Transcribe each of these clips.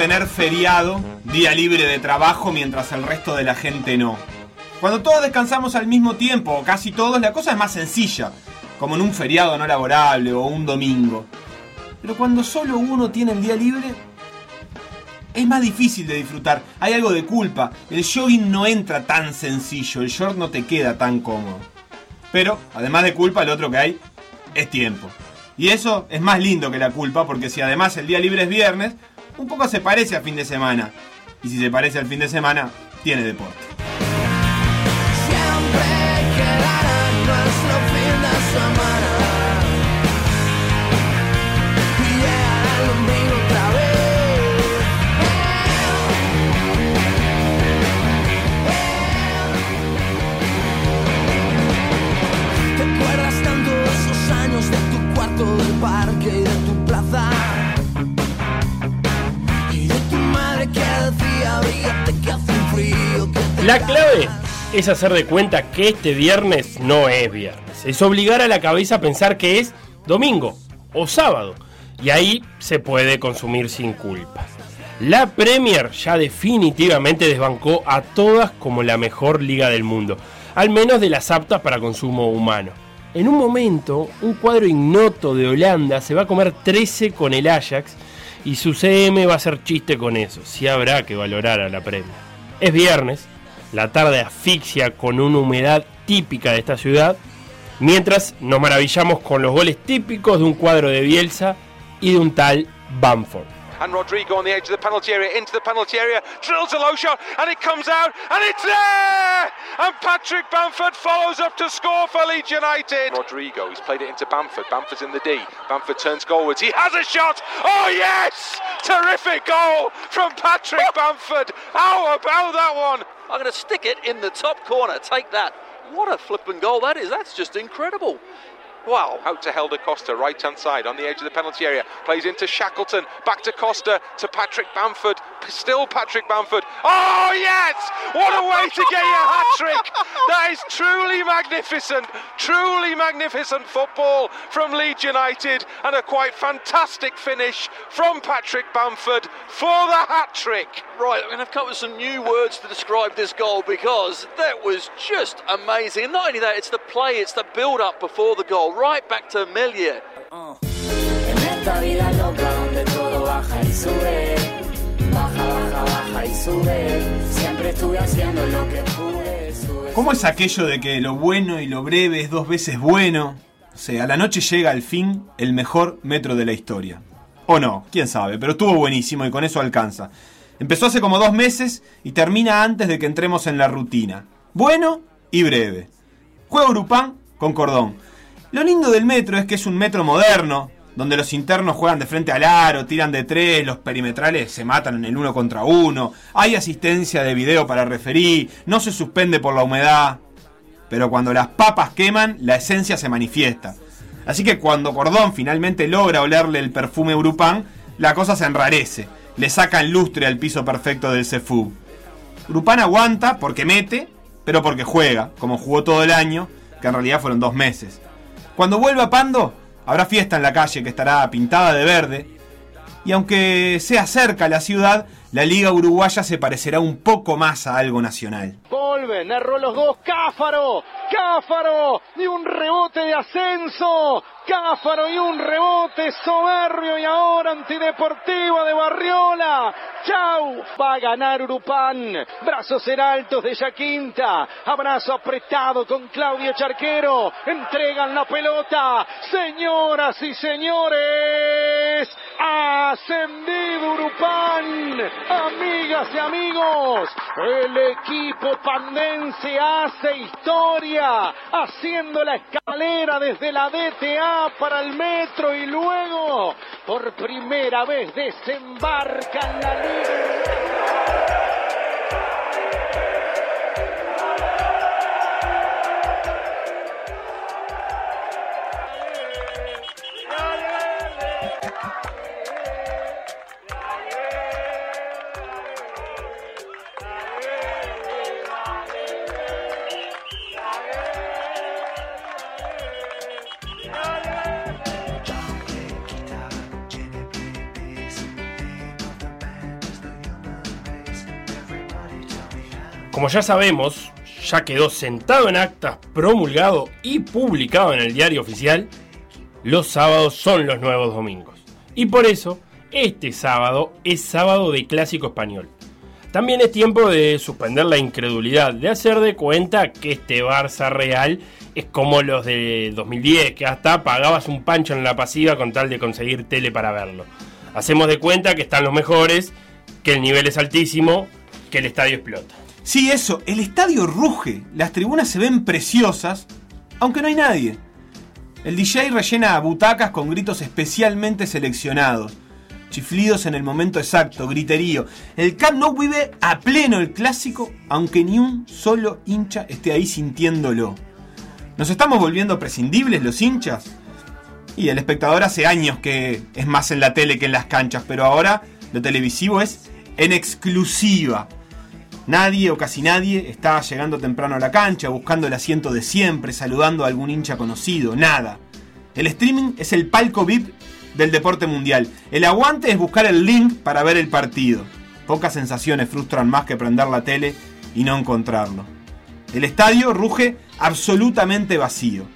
tener feriado, día libre de trabajo, mientras el resto de la gente no. Cuando todos descansamos al mismo tiempo, o casi todos, la cosa es más sencilla, como en un feriado no laborable o un domingo. Pero cuando solo uno tiene el día libre, es más difícil de disfrutar. Hay algo de culpa. El jogging no entra tan sencillo, el short no te queda tan cómodo. Pero, además de culpa, lo otro que hay es tiempo. Y eso es más lindo que la culpa, porque si además el día libre es viernes, un poco se parece a fin de semana. Y si se parece al fin de semana, tiene deporte. La clave es hacer de cuenta que este viernes no es viernes. Es obligar a la cabeza a pensar que es domingo o sábado. Y ahí se puede consumir sin culpa. La Premier ya definitivamente desbancó a todas como la mejor liga del mundo, al menos de las aptas para consumo humano. En un momento, un cuadro ignoto de Holanda se va a comer 13 con el Ajax y su CM va a hacer chiste con eso. Si habrá que valorar a la Premier. Es viernes, la tarde asfixia con una humedad típica de esta ciudad, mientras nos maravillamos con los goles típicos de un cuadro de Bielsa y de un tal Bamford. and Rodrigo on the edge of the penalty area, into the penalty area, drills a low shot, and it comes out, and it's there! And Patrick Bamford follows up to score for Leeds United. Rodrigo, he's played it into Bamford. Bamford's in the D. Bamford turns goalwards. He has a shot. Oh, yes! Terrific goal from Patrick Bamford. How about that one? I'm going to stick it in the top corner. Take that. What a flipping goal that is. That's just incredible. Wow. Out to Helder Costa, right hand side on the edge of the penalty area. Plays into Shackleton. Back to Costa to Patrick Bamford. Still Patrick Bamford. Oh, yes! What a way to get your hat trick! That is truly magnificent. Truly magnificent football from Leeds United and a quite fantastic finish from Patrick Bamford for the hat trick. Right, I'm going to have come up with some new words to describe this goal because that was just amazing. And not only that, it's the play, it's the build up before the goal, right back to Millier. En esta vida loca donde todo baja y sube, baja, baja, baja y sube. Siempre estuve haciendo lo que pude. Sube, ¿Cómo es aquello de que lo bueno y lo breve es dos veces bueno? O sea, a la noche llega al fin el mejor metro de la historia. O no, quién sabe, pero estuvo buenísimo y con eso alcanza. Empezó hace como dos meses y termina antes de que entremos en la rutina. Bueno y breve. Juego Grupán con cordón. Lo lindo del metro es que es un metro moderno, donde los internos juegan de frente al aro, tiran de tres, los perimetrales se matan en el uno contra uno, hay asistencia de video para referir, no se suspende por la humedad. Pero cuando las papas queman, la esencia se manifiesta. Así que cuando Cordón finalmente logra olerle el perfume Urupán, la cosa se enrarece. Le sacan lustre al piso perfecto del Cefú. Urupán aguanta porque mete, pero porque juega, como jugó todo el año, que en realidad fueron dos meses. Cuando vuelva Pando, habrá fiesta en la calle que estará pintada de verde. Y aunque sea cerca la ciudad, la liga uruguaya se parecerá un poco más a algo nacional. Volven, erró los dos, Cáfaro, Cáfaro, y un rebote de ascenso, Cáfaro y un rebote soberbio y ahora antideportiva de Barriola. Chau, va a ganar Urupán. Brazos en altos de Yaquinta. Abrazo apretado con Claudio Charquero. Entregan la pelota. Señoras y señores, ascendido Urupán. Amigas y amigos, el equipo pandense hace historia, haciendo la escalera desde la DTA para el metro y luego, por primera vez, desembarca en la Liga. Como ya sabemos, ya quedó sentado en actas, promulgado y publicado en el diario oficial, los sábados son los nuevos domingos. Y por eso, este sábado es sábado de clásico español. También es tiempo de suspender la incredulidad, de hacer de cuenta que este Barça real es como los de 2010, que hasta pagabas un pancho en la pasiva con tal de conseguir tele para verlo. Hacemos de cuenta que están los mejores, que el nivel es altísimo, que el estadio explota. Sí, eso, el estadio ruge, las tribunas se ven preciosas, aunque no hay nadie. El DJ rellena butacas con gritos especialmente seleccionados. Chiflidos en el momento exacto, griterío. El Camp Nou vive a pleno el clásico, aunque ni un solo hincha esté ahí sintiéndolo. ¿Nos estamos volviendo prescindibles los hinchas? Y el espectador hace años que es más en la tele que en las canchas, pero ahora lo televisivo es en exclusiva. Nadie o casi nadie está llegando temprano a la cancha, buscando el asiento de siempre, saludando a algún hincha conocido, nada. El streaming es el palco VIP del deporte mundial. El aguante es buscar el link para ver el partido. Pocas sensaciones frustran más que prender la tele y no encontrarlo. El estadio ruge absolutamente vacío.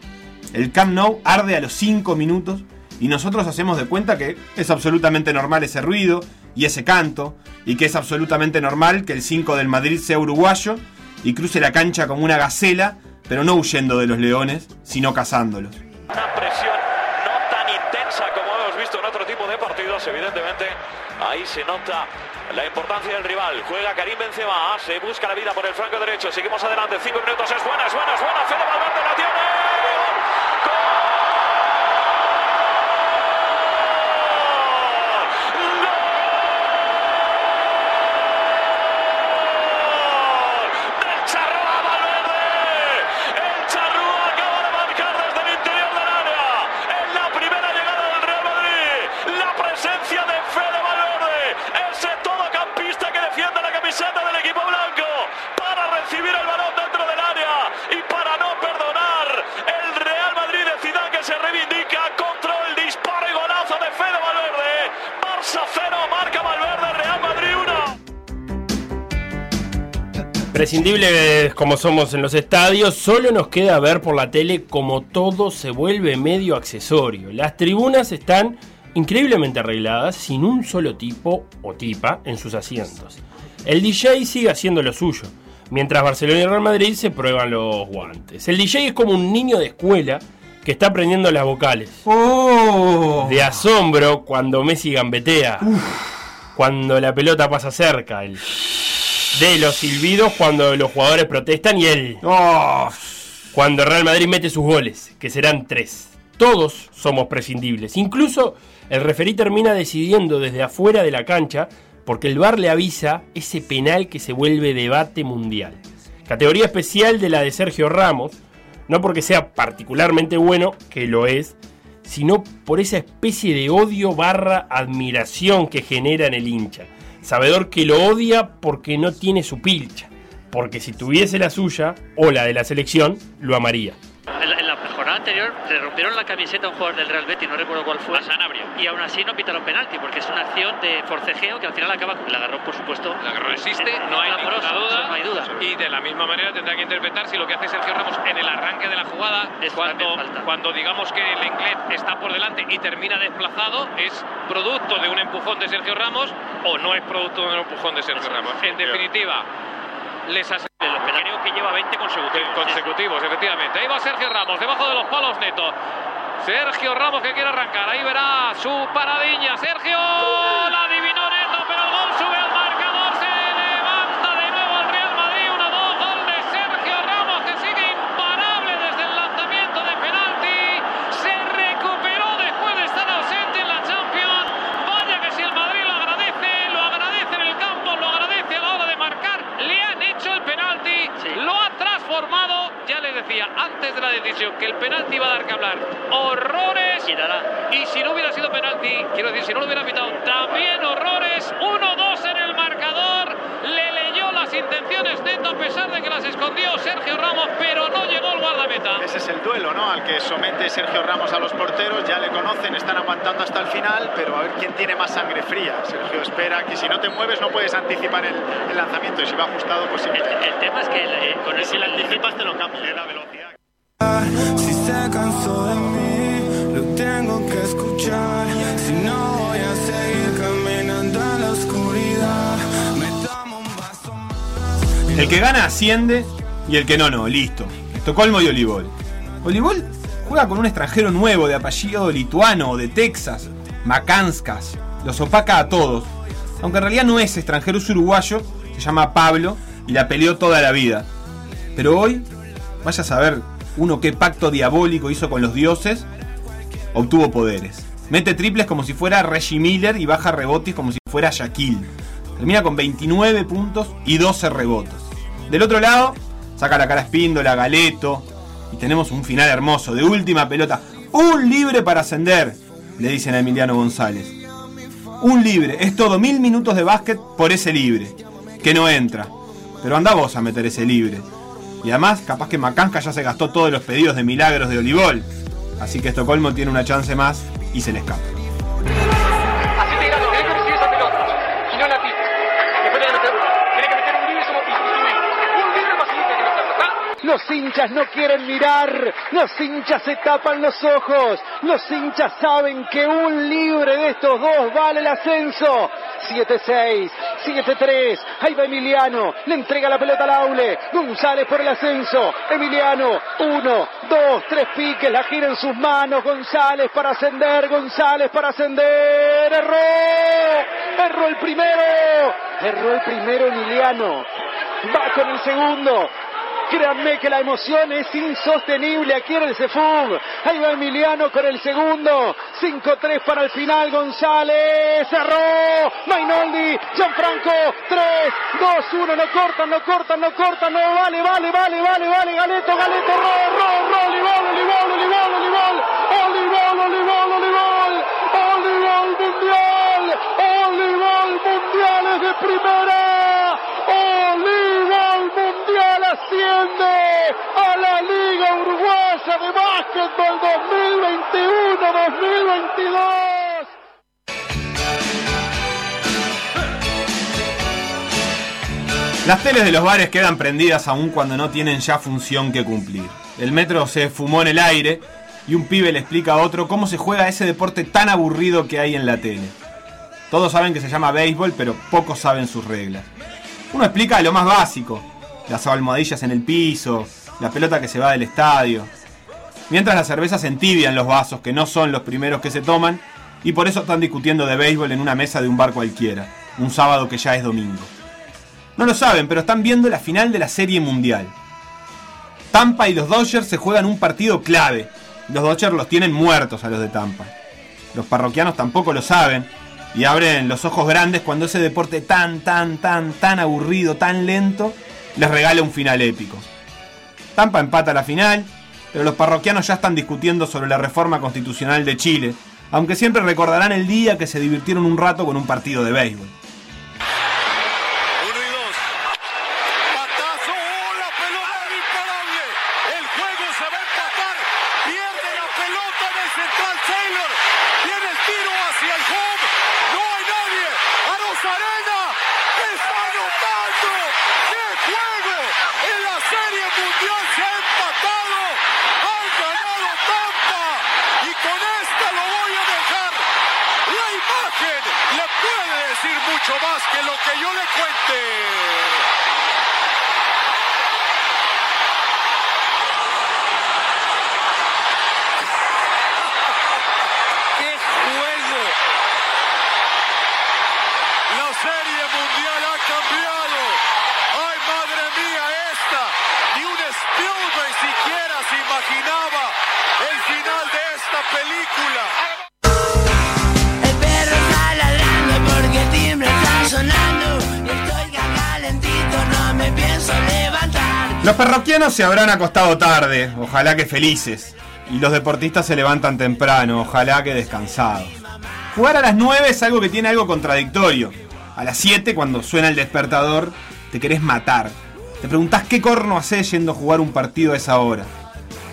El Camp Nou arde a los 5 minutos y nosotros hacemos de cuenta que es absolutamente normal ese ruido y ese canto y que es absolutamente normal que el 5 del Madrid sea uruguayo y cruce la cancha como una gacela, pero no huyendo de los leones, sino cazándolos. Una presión no tan intensa como hemos visto en otro tipo de partidos, evidentemente. Ahí se nota la importancia del rival. Juega Karim Benzema, se busca la vida por el flanco derecho. Seguimos adelante, cinco minutos, es buena, es buena, es buena. Fede Valverde la tiene. Prescindibles como somos en los estadios, solo nos queda ver por la tele como todo se vuelve medio accesorio. Las tribunas están increíblemente arregladas, sin un solo tipo o tipa en sus asientos. El DJ sigue haciendo lo suyo, mientras Barcelona y Real Madrid se prueban los guantes. El DJ es como un niño de escuela que está aprendiendo las vocales. ¡Oh! De asombro cuando Messi gambetea. Cuando la pelota pasa cerca. El de los silbidos cuando los jugadores protestan y él. ¡Oh! Cuando Real Madrid mete sus goles, que serán tres. Todos somos prescindibles. Incluso el referí termina decidiendo desde afuera de la cancha porque el VAR le avisa ese penal que se vuelve debate mundial. Categoría especial de la de Sergio Ramos, no porque sea particularmente bueno, que lo es, sino por esa especie de odio barra admiración que genera en el hincha. Sabedor que lo odia porque no tiene su pilcha, porque si tuviese la suya o la de la selección, lo amaría. Anterior le rompieron la camiseta a un jugador del Real Betis, no recuerdo cuál fue. A Sanabria. Y aún así no pitaron penalti, porque es una acción de forcejeo que al final acaba. La agarró, por supuesto. La agarró existe, no hay ninguna duda. no hay duda. Y de la misma manera tendrá que interpretar si lo que hace Sergio Ramos en el arranque de la jugada, Es cuando, cuando digamos que el inglés está por delante y termina desplazado, es producto de un empujón de Sergio Ramos o no es producto de un empujón de Sergio Ramos. En definitiva, les aseguro Creo que lleva 20 consecutivos. consecutivos, efectivamente. Ahí va Sergio Ramos, debajo de los palos neto. Sergio Ramos que quiere arrancar. Ahí verá su paradiña. Sergio la adivinó neto, pero el gol sube al marcador. Se levanta de nuevo el Real Madrid. 1-2. Gol de Sergio Ramos que sigue imparable desde el lanzamiento de penalti. Se recuperó después de estar ausente en la Champions. Vaya que si el Madrid lo agradece, lo agradece en el campo, lo agradece a la hora de marcar. Le han hecho el penalti, Sí. lo ha transformado. Ya les decía antes de la decisión que el penalti iba a dar que hablar. Horrores. Y dará. Y si no hubiera sido penalti, quiero decir, si no lo hubiera pitado, también horrores. 1-2 en el marcador. Le leyó las intenciones neto a pesar de que las escondió Sergio Ramos, pero no llegó el guardameta. Ese es el duelo, ¿no? Al que somete Sergio Ramos a los porteros. Ya le conocen, están aguantando hasta el final, pero a ver quién tiene más sangre fría. Sergio espera que si no te mueves no puedes anticipar el, el lanzamiento y si va ajustado, pues siempre. El, el tema es que eh, con el si le anticipas te lo cambia. La velocidad. Si se cansó de mí, lo tengo que escuchar. Si no voy a seguir caminando en la oscuridad, me tomo un vaso más. El que gana asciende y el que no, no. Listo. Estocolmo y Olivol. Olivol juega con un extranjero nuevo de apellido lituano o de Texas, Macanskas. Los opaca a todos. Aunque en realidad no es extranjero, es uruguayo, se llama Pablo y la peleó toda la vida. Pero hoy, vaya a saber uno qué pacto diabólico hizo con los dioses, obtuvo poderes. Mete triples como si fuera Reggie Miller y baja rebotes como si fuera Shaquille. Termina con 29 puntos y 12 rebotes. Del otro lado, saca la cara Espíndola, Galeto. Y tenemos un final hermoso, de última pelota. Un libre para ascender, le dicen a Emiliano González. Un libre, es todo, mil minutos de básquet por ese libre. Que no entra. Pero anda vos a meter ese libre. Y además, capaz que Macanca ya se gastó todos los pedidos de milagros de Olivol. Así que Estocolmo tiene una chance más y se le escapa. Los hinchas no quieren mirar, los hinchas se tapan los ojos, los hinchas saben que un libre de estos dos vale el ascenso. 7-6, 7-3, ahí va Emiliano, le entrega la pelota al Aule, González por el ascenso, Emiliano, 1, 2, 3 piques, la gira en sus manos, González para ascender, González para ascender, erró, erró el primero, erró el primero Emiliano, va con el segundo, Créanme que la emoción es insostenible aquí en el Cefug. Ahí va Emiliano con el segundo. 5-3 para el final. González. Cerró. Mainoldi. Gianfranco. 3, 2, 1. No cortan, no cortan, no cortan. No vale, vale, vale, vale, vale. Galeto, Galeto. Ro, ro, ro. Olivol, Olivol, Olivol, Olivol. Olivol, Olivol, Olivol. Olivol Mundial. Olivol Mundiales de primera. Olivol Mundial asciende a la Liga Uruguaya de Básquetbol 2021-2022. Las teles de los bares quedan prendidas aún cuando no tienen ya función que cumplir. El metro se fumó en el aire y un pibe le explica a otro cómo se juega ese deporte tan aburrido que hay en la tele. Todos saben que se llama béisbol, pero pocos saben sus reglas. Uno explica lo más básico, las almohadillas en el piso, la pelota que se va del estadio. Mientras las cervezas entibian los vasos, que no son los primeros que se toman, y por eso están discutiendo de béisbol en una mesa de un bar cualquiera, un sábado que ya es domingo. No lo saben, pero están viendo la final de la Serie Mundial. Tampa y los Dodgers se juegan un partido clave. Los Dodgers los tienen muertos a los de Tampa. Los parroquianos tampoco lo saben y abren los ojos grandes cuando ese deporte tan, tan, tan, tan aburrido, tan lento, les regala un final épico. Tampa empata la final, pero los parroquianos ya están discutiendo sobre la reforma constitucional de Chile, aunque siempre recordarán el día que se divirtieron un rato con un partido de béisbol. Los parroquianos se habrán acostado tarde, ojalá que felices. Y los deportistas se levantan temprano, ojalá que descansados. Jugar a las 9 es algo que tiene algo contradictorio. A las 7, cuando suena el despertador, te querés matar. Te preguntás qué corno haces yendo a jugar un partido a esa hora.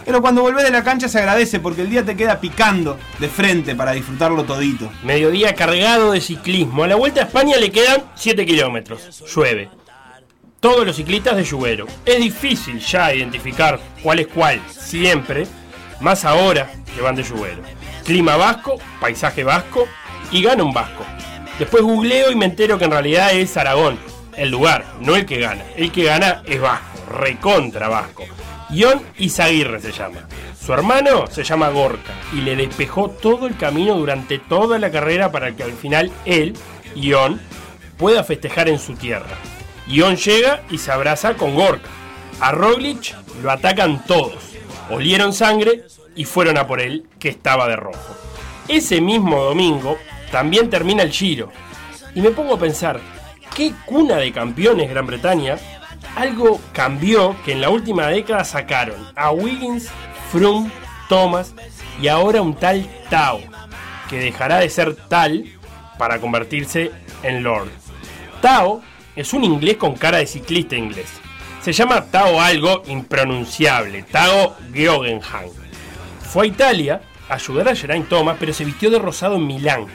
Pero cuando volvés de la cancha se agradece porque el día te queda picando de frente para disfrutarlo todito. Mediodía cargado de ciclismo. A la vuelta a España le quedan 7 kilómetros. Llueve. Todos los ciclistas de lluvero. Es difícil ya identificar cuál es cuál, siempre, más ahora que van de lluvero. Clima vasco, paisaje vasco y gana un vasco. Después googleo y me entero que en realidad es Aragón, el lugar, no el que gana. El que gana es vasco, recontra vasco. Ion Izaguirre se llama. Su hermano se llama Gorka y le despejó todo el camino durante toda la carrera para que al final él, Ion, pueda festejar en su tierra. Ion llega y se abraza con Gorka. A Roglic lo atacan todos. Olieron sangre y fueron a por él, que estaba de rojo. Ese mismo domingo también termina el Giro. Y me pongo a pensar, ¿qué cuna de campeones Gran Bretaña? Algo cambió que en la última década sacaron a Wiggins, Froome, Thomas y ahora un tal Tao, que dejará de ser tal para convertirse en Lord. Tao es un inglés con cara de ciclista inglés. Se llama Tao algo impronunciable, Tao Geoghegan. Fue a Italia a ayudar a Geraint Thomas, pero se vistió de rosado en Milán.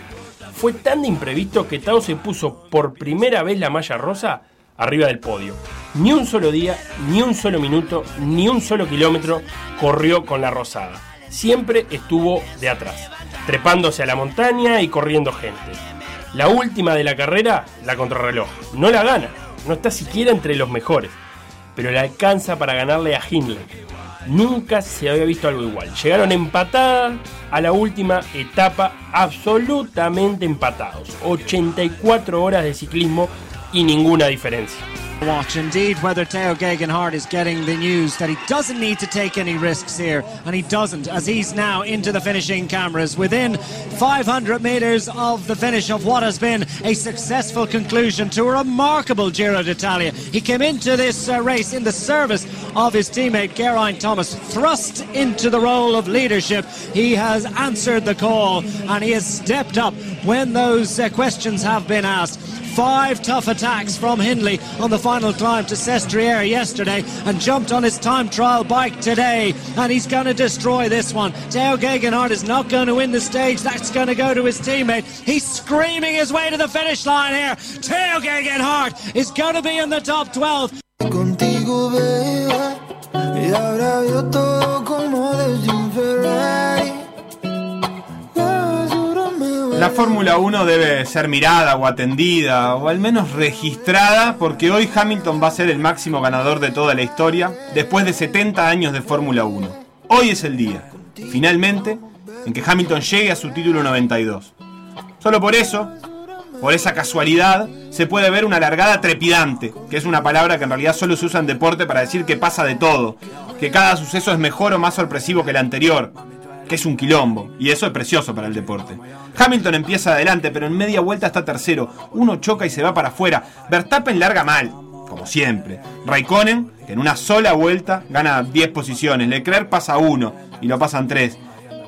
Fue tan de imprevisto que Tao se puso por primera vez la malla rosa arriba del podio. Ni un solo día, ni un solo minuto, ni un solo kilómetro corrió con la rosada. Siempre estuvo de atrás, trepándose a la montaña y corriendo gente. La última de la carrera, la contrarreloj. No la gana, no está siquiera entre los mejores, pero la alcanza para ganarle a Hindley. Nunca se había visto algo igual. Llegaron empatadas a la última etapa, absolutamente empatados. 84 horas de ciclismo y ninguna diferencia. Watch indeed whether Teo Gegenhardt is getting the news that he doesn't need to take any risks here, and he doesn't as he's now into the finishing cameras within 500 metres of the finish of what has been a successful conclusion to a remarkable Giro d'Italia. He came into this uh, race in the service of his teammate Geraint Thomas, thrust into the role of leadership. He has answered the call and he has stepped up when those uh, questions have been asked. Five tough attacks from Hindley on the final climb to Sestriere yesterday and jumped on his time trial bike today. And he's going to destroy this one. Teo Gegenhardt is not going to win the stage. That's going to go to his teammate. He's screaming his way to the finish line here. Teo Gegenhardt is going to be in the top 12. Contigo, La Fórmula 1 debe ser mirada o atendida o al menos registrada porque hoy Hamilton va a ser el máximo ganador de toda la historia después de 70 años de Fórmula 1. Hoy es el día, finalmente, en que Hamilton llegue a su título 92. Solo por eso, por esa casualidad, se puede ver una largada trepidante, que es una palabra que en realidad solo se usa en deporte para decir que pasa de todo, que cada suceso es mejor o más sorpresivo que el anterior, que es un quilombo, y eso es precioso para el deporte. Hamilton empieza adelante, pero en media vuelta está tercero, uno choca y se va para afuera. Verstappen larga mal, como siempre. Raikkonen, que en una sola vuelta gana 10 posiciones. Leclerc pasa uno y lo pasan 3.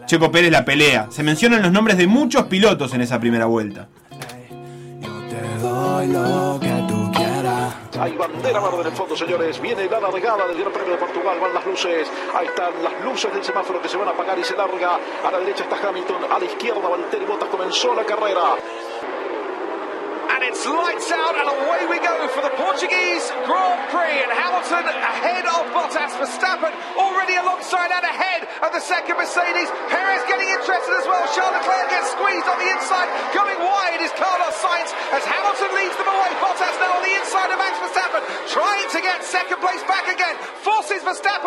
Checo Pérez la pelea. Se mencionan los nombres de muchos pilotos en esa primera vuelta. Te doy lo que tú. Hay bandera verde en el fondo, señores. Viene la navegada del Gran Premio de Portugal. Van las luces. Ahí están las luces del semáforo que se van a apagar y se larga. A la derecha está Hamilton. A la izquierda Valtteri Bottas comenzó la carrera. And it's lights out and away we go for the Portuguese Grand Prix. And Hamilton ahead of Bottas. Verstappen already alongside and ahead of the second Mercedes. Perez getting interested as well. Charles Leclerc gets squeezed on the inside. Going wide is Carlos Sainz as Hamilton leads them away. Bottas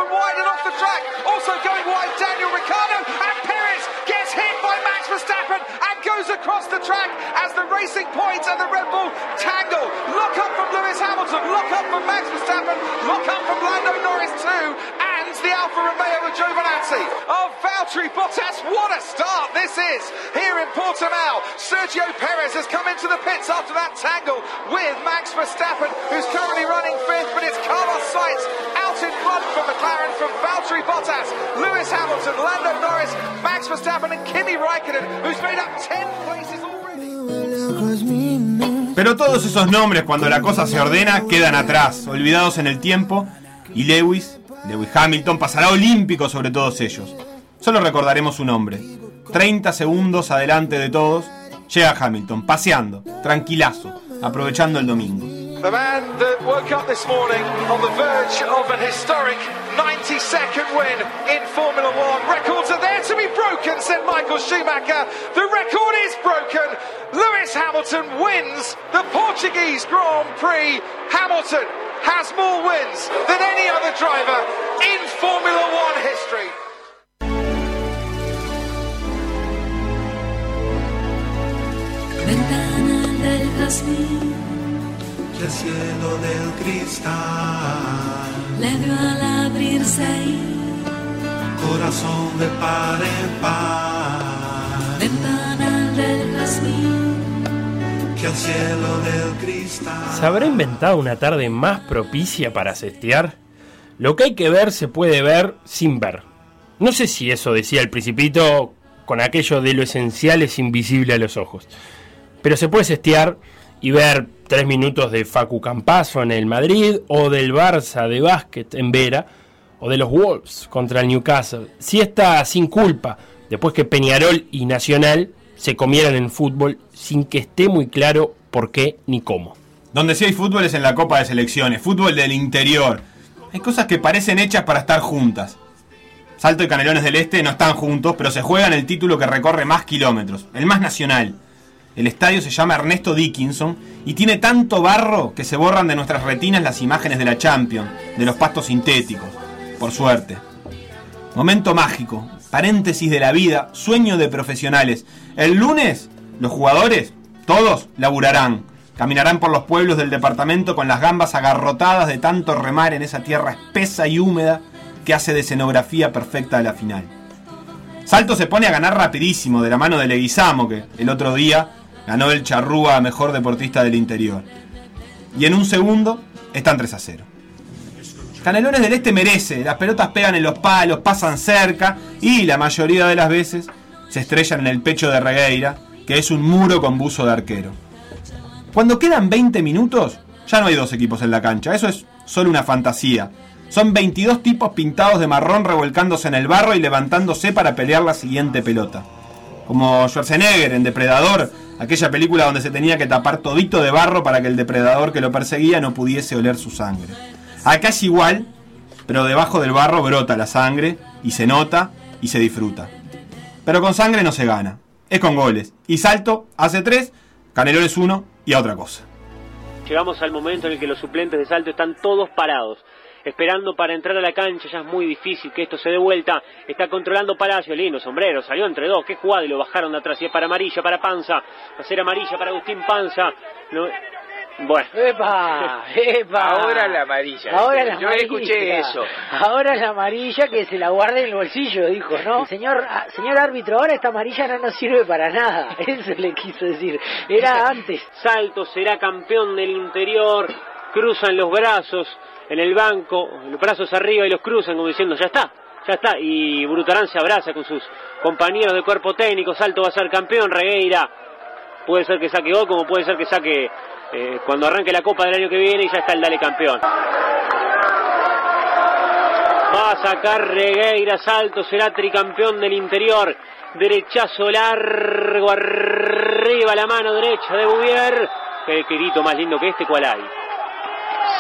Wide and off the track. Also going wide Daniel Ricciardo. And Perez gets hit by Max Verstappen and goes across the track as the Racing points Point and the Red Bull tangle. Look up from Lewis Hamilton. Look up from Max Verstappen. Look up from Lando Norris too. And the Alfa Romeo of Giovinazzi. Oh, Valtteri Bottas, what a start this is here in Portimao. Sergio Perez has come into the pits after that tangle with Max Verstappen, who's currently running fifth, but it's Carlos Sainz out in front from McLaren from Valtteri Bottas, Lewis Hamilton, Lando Norris, Max Verstappen, and Kimi Raikkonen, who's made up 10 places Pero todos esos nombres, cuando la cosa se ordena, quedan atrás, olvidados en el tiempo, y Lewis Lewis Hamilton pasará olímpico sobre todos ellos. Solo recordaremos su nombre. 30 segundos adelante de todos, llega Hamilton, paseando, tranquilazo, aprovechando el domingo. The man that woke up this morning on the verge of an historic 90 second win in Formula One. Records are there to be broken, said Michael Schumacher. The record is broken. Lewis Hamilton wins the Portuguese Grand Prix. Hamilton has more wins than any other driver in Formula One history. Jazmín que el cielo del cristal, le dio al abrirse ahí. corazón de par en par, Ventana del jazmín que el cielo del cristal. ¿Se habrá inventado una tarde más propicia para cestear? Lo que hay que ver se puede ver sin ver. No sé si eso decía el principito con aquello de lo esencial es invisible a los ojos. Pero se puede cestear y ver tres minutos de Facu Campazo en el Madrid, o del Barça de básquet en Vera, o de los Wolves contra el Newcastle. Si está sin culpa, después que Peñarol y Nacional se comieran en fútbol sin que esté muy claro por qué ni cómo. Donde sí hay fútbol es en la Copa de Selecciones, fútbol del interior. Hay cosas que parecen hechas para estar juntas. Salto y Canelones del Este no están juntos, pero se juegan el título que recorre más kilómetros, el más nacional. El estadio se llama Ernesto Dickinson y tiene tanto barro que se borran de nuestras retinas las imágenes de la Champions, de los pastos sintéticos. Por suerte. Momento mágico, paréntesis de la vida, sueño de profesionales. El lunes, los jugadores, todos, laburarán. Caminarán por los pueblos del departamento con las gambas agarrotadas de tanto remar en esa tierra espesa y húmeda que hace de escenografía perfecta de la final. Salto se pone a ganar rapidísimo de la mano de Leguizamo, que el otro día ganó el Charrúa a mejor deportista del interior. Y en un segundo están 3 a 0. Canelones del Este merece, las pelotas pegan en los palos, pasan cerca y la mayoría de las veces se estrellan en el pecho de Regueira, que es un muro con buzo de arquero. Cuando quedan 20 minutos, ya no hay dos equipos en la cancha, eso es solo una fantasía. Son 22 tipos pintados de marrón revolcándose en el barro y levantándose para pelear la siguiente pelota. Como Schwarzenegger en Depredador, aquella película donde se tenía que tapar todito de barro para que el depredador que lo perseguía no pudiese oler su sangre. Acá es igual, pero debajo del barro brota la sangre y se nota y se disfruta. Pero con sangre no se gana, es con goles. Y Salto hace tres, Canelones uno y a otra cosa. Llegamos al momento en el que los suplentes de salto están todos parados, esperando para entrar a la cancha. Ya es muy difícil que esto se dé vuelta. Está controlando Palacio, lindo sombrero, salió entre dos. Qué jugada y lo bajaron de atrás. Y es para amarilla, para Panza. Va a ser amarilla para Agustín Panza. No- Bueno. ¡Epa! ¡Epa! Ahora la amarilla. Ahora la Yo amarilla. escuché eso. Ahora la amarilla que se la guarde en el bolsillo, dijo, ¿no? Señor, ah, señor árbitro, ahora esta amarilla no nos sirve para nada. Eso le quiso decir. Era antes. Salto será campeón del interior. Cruzan los brazos en el banco, los brazos arriba y los cruzan como diciendo, ya está, ya está. Y Brutarán se abraza con sus compañeros de cuerpo técnico. Salto va a ser campeón. Regueira puede ser que saque gol, como puede ser que saque eh, cuando arranque la Copa del año que viene y ya está el Dale campeón. Va a sacar Regueira, salto, será tricampeón del interior. Derechazo largo, arriba la mano derecha de Bouvier. Qué grito más lindo que este, ¿cuál hay?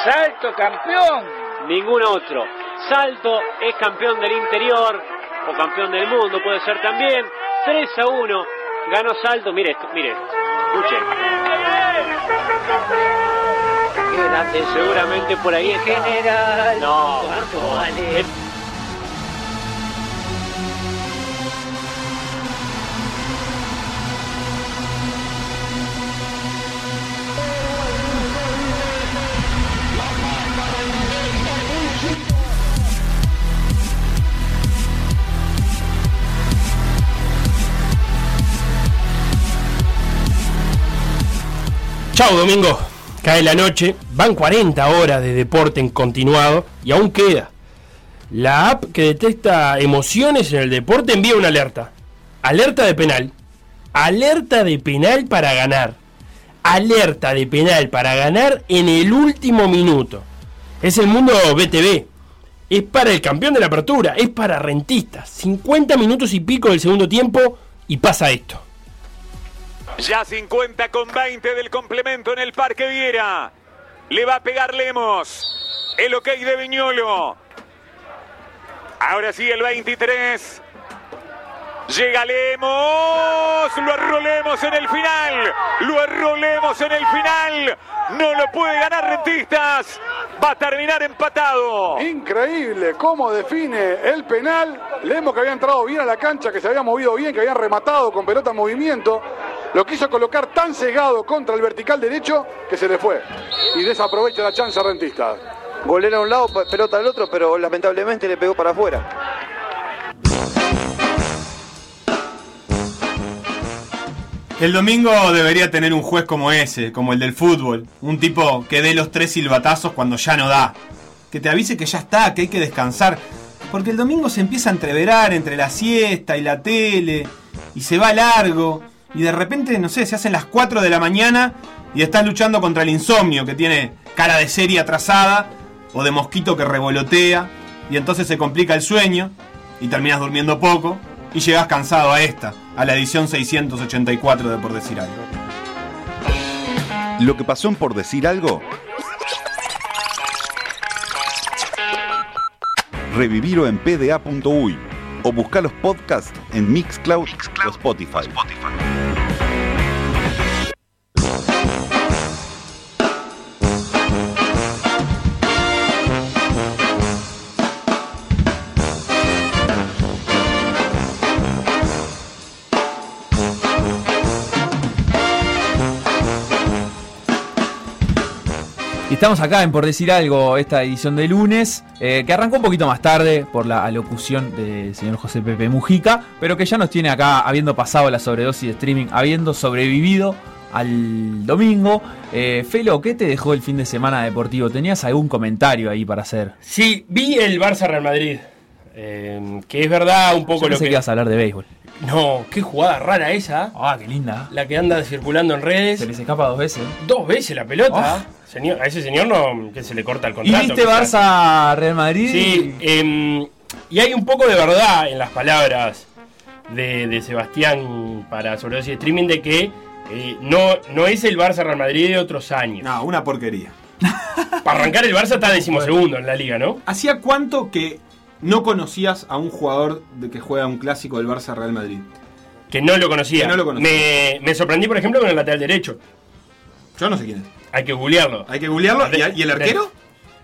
¡Salto campeón! Ningún otro. Salto es campeón del interior o campeón del mundo, puede ser también. 3 a 1. Ganó Salto. Mire esto, mire esto. Escuchen. Seguramente por ahí está. General. No, Chau, Domingo. Cae la noche, van 40 horas de deporte en continuado y aún queda. La app que detecta emociones en el deporte envía una alerta. Alerta de penal. Alerta de penal para ganar. Alerta de penal para ganar en el último minuto. Es el mundo BTV. es para el campeón de la apertura, es para rentistas. 50 minutos y pico del segundo tiempo y pasa esto. Ya 50 con 20 del complemento en el Parque Viera. Le va a pegar Lemos. El ok de Viñolo. Ahora sí el 23. Llega Lemos. Lo arrolemos en el final. Lo arrolemos en el final. No lo puede ganar Rentistas. Va a terminar empatado. Increíble cómo define el penal. Lemos que había entrado bien a la cancha, que se había movido bien, que había rematado con pelota en movimiento. Lo quiso colocar tan cegado contra el vertical derecho que se le fue. Y desaprovecha la chance Rentista. Golera a un lado, pe- pelota al otro, pero lamentablemente le pegó para afuera. El domingo debería tener un juez como ese, como el del fútbol. Un tipo que dé los tres silbatazos cuando ya no da. Que te avise que ya está, que hay que descansar. Porque el domingo se empieza a entreverar entre la siesta y la tele. Y se va largo. Y de repente, no sé, se hacen las 4 de la mañana y estás luchando contra el insomnio que tiene cara de serie atrasada o de mosquito que revolotea. Y entonces se complica el sueño y terminas durmiendo poco y llegas cansado a esta, a la edición 684 de Por Decir Algo. Lo que pasó en por decir algo. Revivirlo en pda.uy o buscar los podcasts en Mixcloud, o Spotify. Y estamos acá en Por Decir Algo, esta edición de lunes, eh, que arrancó un poquito más tarde por la alocución del señor José Pepe Mujica, pero que ya nos tiene acá habiendo pasado la sobredosis de streaming, habiendo sobrevivido al domingo. Eh, Felo, ¿qué te dejó el fin de semana deportivo? ¿Tenías algún comentario ahí para hacer? Sí, vi el Barça Real Madrid. Eh, que es verdad un poco Yo lo que. que ibas a hablar de béisbol. No, qué jugada rara esa. Ah, qué linda. La que anda circulando en redes. Se les escapa dos veces. Dos veces la pelota. Señor, a ese señor no, que se le corta el ¿Y contrato. viste. Barça Real Madrid? Sí, em, y hay un poco de verdad en las palabras de, de Sebastián para sobredosis de streaming de que eh, no, no es el Barça Real Madrid de otros años. No, una porquería. Para arrancar el Barça está decimosegundo en la liga, ¿no? ¿Hacía cuánto que no conocías a un jugador de que juega un clásico del Barça Real Madrid? Que no lo conocía. Que no lo conocía. Me, me sorprendí, por ejemplo, con el lateral derecho. Yo no sé quién es. Hay que googlearlo. Hay que googlearlo. ¿Y, y el arquero?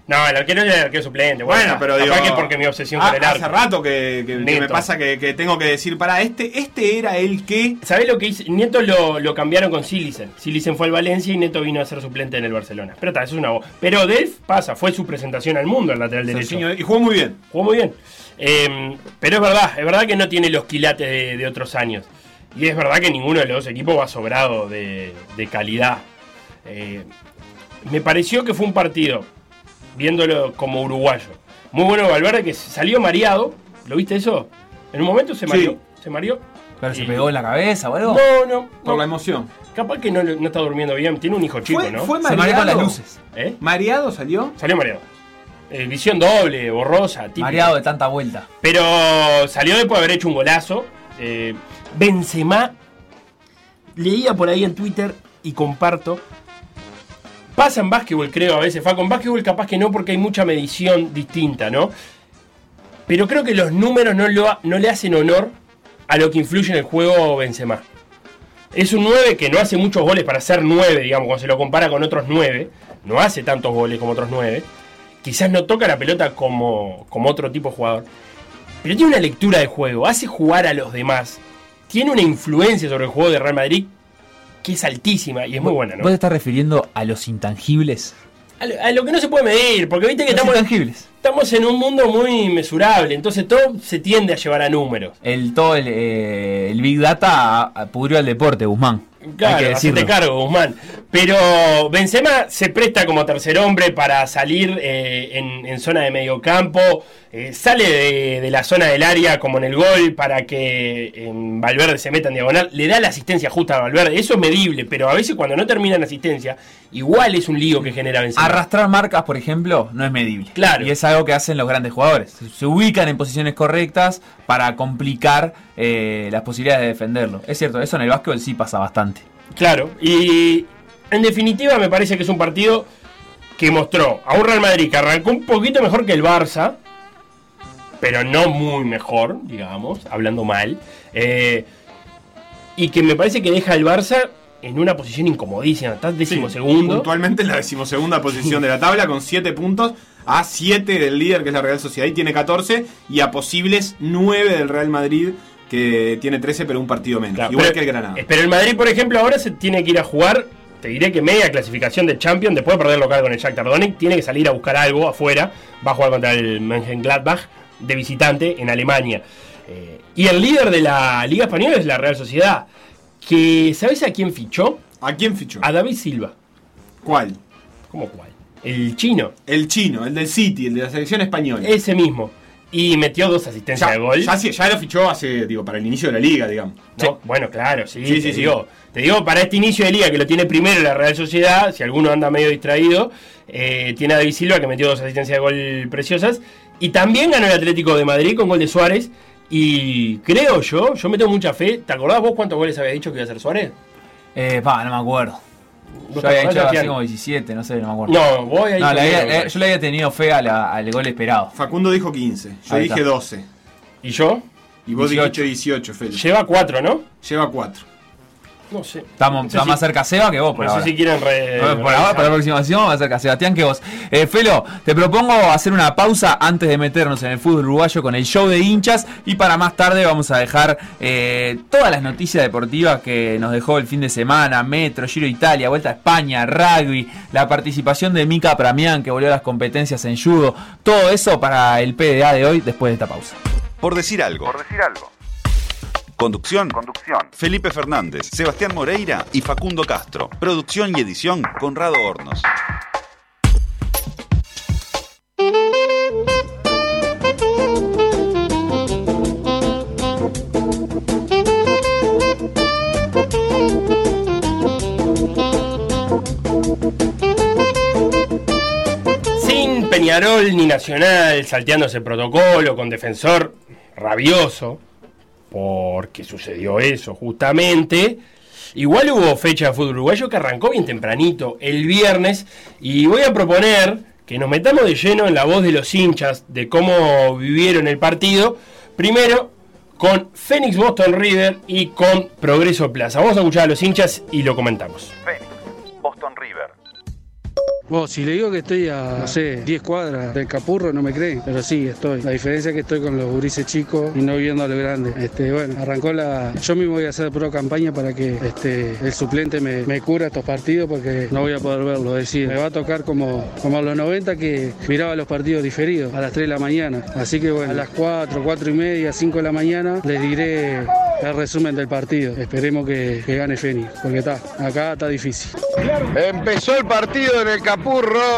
No, el arquero es el arquero suplente. Bueno, pero digo, que porque mi obsesión ah, con el arco. Hace rato que, que- que me pasa que, que tengo que decir, para este, este era el que... ¿Sabés lo que hizo? Neto lo, lo cambiaron con Silicen. Silicen fue al Valencia y Neto vino a ser suplente en el Barcelona. Pero está, eso es una voz. Pero Delf pasa, fue su presentación al mundo el lateral derecho. y jugó muy bien. Jugó muy bien. Eh, pero es verdad, es verdad que no tiene los quilates de, de otros años. Y es verdad que ninguno de los dos equipos va sobrado de, de calidad. Eh, me pareció que fue un partido, viéndolo como uruguayo. Muy bueno Valverde que salió mareado. ¿Lo viste eso? En un momento se Sí. mareó. Se mareó. ¿Pero se pegó en la cabeza o algo? No, no. Por no. la emoción. Capaz que no, no está durmiendo bien. Tiene un hijo chico, Fue, ¿no? fue Se mareó mareado. con las luces. ¿Eh? ¿Mareado salió? Salió mareado. Eh, visión doble, borrosa, típico. Mareado de tanta vuelta. Pero salió después de haber hecho un golazo. Eh, Benzema, leía por ahí en Twitter y comparto. Pasa en básquetbol, creo, a veces. Faco, en básquetbol capaz que no, porque hay mucha medición distinta, ¿no? Pero creo que los números no, lo, no le hacen honor a lo que influye en el juego Benzema. Es un 9 que no hace muchos goles para ser 9, digamos, cuando se lo compara con otros 9. No hace tantos goles como otros 9. Quizás no toca la pelota como, como otro tipo de jugador. Pero tiene una lectura de juego, hace jugar a los demás. Tiene una influencia sobre el juego de Real Madrid que es altísima y es muy buena, ¿no? ¿Vos te estás refiriendo a los intangibles? A lo, a lo que no se puede medir, porque viste que Los estamos, intangibles. estamos en un mundo muy mesurable, entonces todo se tiende a llevar a números. El, todo el, eh, el Big Data pudrió al deporte, Guzmán. Hay Claro, que hacete decirlo. cargo, Guzmán. Pero Benzema se presta como tercer hombre para salir eh, en, en zona de medio campo, eh, sale de, de la zona del área como en el gol para que en Valverde se meta en diagonal, le da la asistencia justa a Valverde, eso es medible, pero a veces cuando no termina en asistencia, igual es un lío que genera Benzema. Arrastrar marcas, por ejemplo, no es medible. Claro. Y es algo que hacen los grandes jugadores. Se- Se ubican en posiciones correctas para complicar eh, las posibilidades de defenderlo. Es cierto, eso en el básquetbol sí pasa bastante. Claro, y en definitiva me parece que es un partido que mostró a un Real Madrid que arrancó un poquito mejor que el Barça, pero no muy mejor, digamos, hablando mal, eh, y que me parece que deja al Barça en una posición incomodísima, está décimo segundo. Puntualmente en la decimosegunda posición de la tabla con 7 puntos. A 7 del líder que es la Real Sociedad y tiene 14. Y a posibles 9 del Real Madrid que tiene 13 pero un partido menos. Claro, Igual pero- que el Granada. Pero el Madrid, por ejemplo, ahora se tiene que ir a jugar. Te diré que media clasificación de Champions, después de perder local con el Shakhtar Donetsk, tiene que salir a buscar algo afuera. Va a jugar contra el Mönchengladbach de visitante en Alemania. Eh, y el líder de la Liga Española es la Real Sociedad. Que, ¿sabes a quién fichó? ¿A quién fichó? A David Silva. ¿Cuál? ¿Cómo cuál? El chino. El chino, el del City, el de la selección española. Ese mismo. Y metió dos asistencias Ya, de gol. ya, lo fichó hace, digo, para el inicio de la liga, digamos. No, bueno, claro, sí, Sí, te, sí, sí. digo, te digo, para este inicio de liga que lo tiene primero la Real Sociedad, si alguno anda medio distraído, eh, tiene a David Silva que metió dos asistencias de gol preciosas, y también ganó el Atlético de Madrid con gol de Suárez, y creo yo, yo me tengo mucha fe, ¿te acordás vos cuántos goles había dicho que iba a hacer Suárez? Eh, pa, no me acuerdo. ¿Vos Yo te había dicho así como 17, no sé, no me acuerdo. No, vos habías No, le había- parece. yo le había tenido fe a la- al gol esperado. Facundo dijo 15, yo Ahí dije está. 12. ¿Y yo? Y vos 18. dijiste 18, Félix. Lleva cuatro, ¿no? Lleva 4. No sé. Estamos, No sé está si- más cerca Seba que vos, por no ahora. sé si quieren re- Bueno, por ahora, para la aproximación, más cerca Sebastián que vos. Eh, Felo, te propongo hacer una pausa antes de meternos en el fútbol uruguayo con el show de hinchas y para más tarde vamos a dejar eh, todas las noticias deportivas que nos dejó el fin de semana, Metro, Giro Italia, Vuelta a España, rugby, la participación de Mika Pramián que volvió a las competencias en judo, todo eso para el PDA de hoy después de esta pausa. Por decir algo. Por decir algo. Conducción. Conducción. Felipe Fernández, Sebastián Moreira y Facundo Castro. Producción y edición Conrado Hornos. Sin Peñarol ni Nacional salteándose protocolo con defensor rabioso, porque sucedió eso justamente. Igual hubo fecha de fútbol uruguayo que arrancó bien tempranito el viernes y voy a proponer que nos metamos de lleno en la voz de los hinchas de cómo vivieron el partido. Primero con Phoenix Boston River y con Progreso Plaza. Vamos a escuchar a los hinchas y lo comentamos. Si le digo que estoy a, no sé, 10 cuadras del Capurro, no me creen, pero sí, estoy. La diferencia es que estoy con los gurises chicos y no viendo a lo grande. Este, bueno, arrancó la... Yo mismo voy a hacer pro campaña para que este, el suplente me, me cura estos partidos porque no voy a poder verlo. Es decir, me va a tocar como, como a los 90 que miraba los partidos diferidos a las 3 de la mañana. Así que bueno, a las 4, 4 y media, 5 de la mañana les diré el resumen del partido. Esperemos que, gane Fénix, porque está, acá está difícil. Empezó el partido en el Capurro,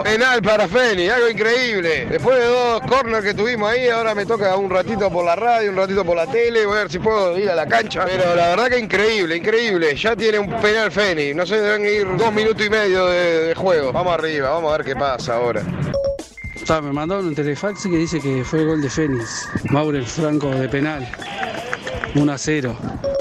penal para Feni, algo increíble. Después de dos corners que tuvimos ahí, ahora me toca un ratito por la radio, un ratito por la tele, voy a ver si puedo ir a la cancha. Pero la verdad que increíble, increíble. Ya tiene un penal Feni, no sé, deben ir dos minutos y medio de, juego. Vamos arriba, vamos a ver qué pasa ahora. Me mandaron un telefax que dice que fue gol de Fénix. Maurel Franco de penal. 1 a 0.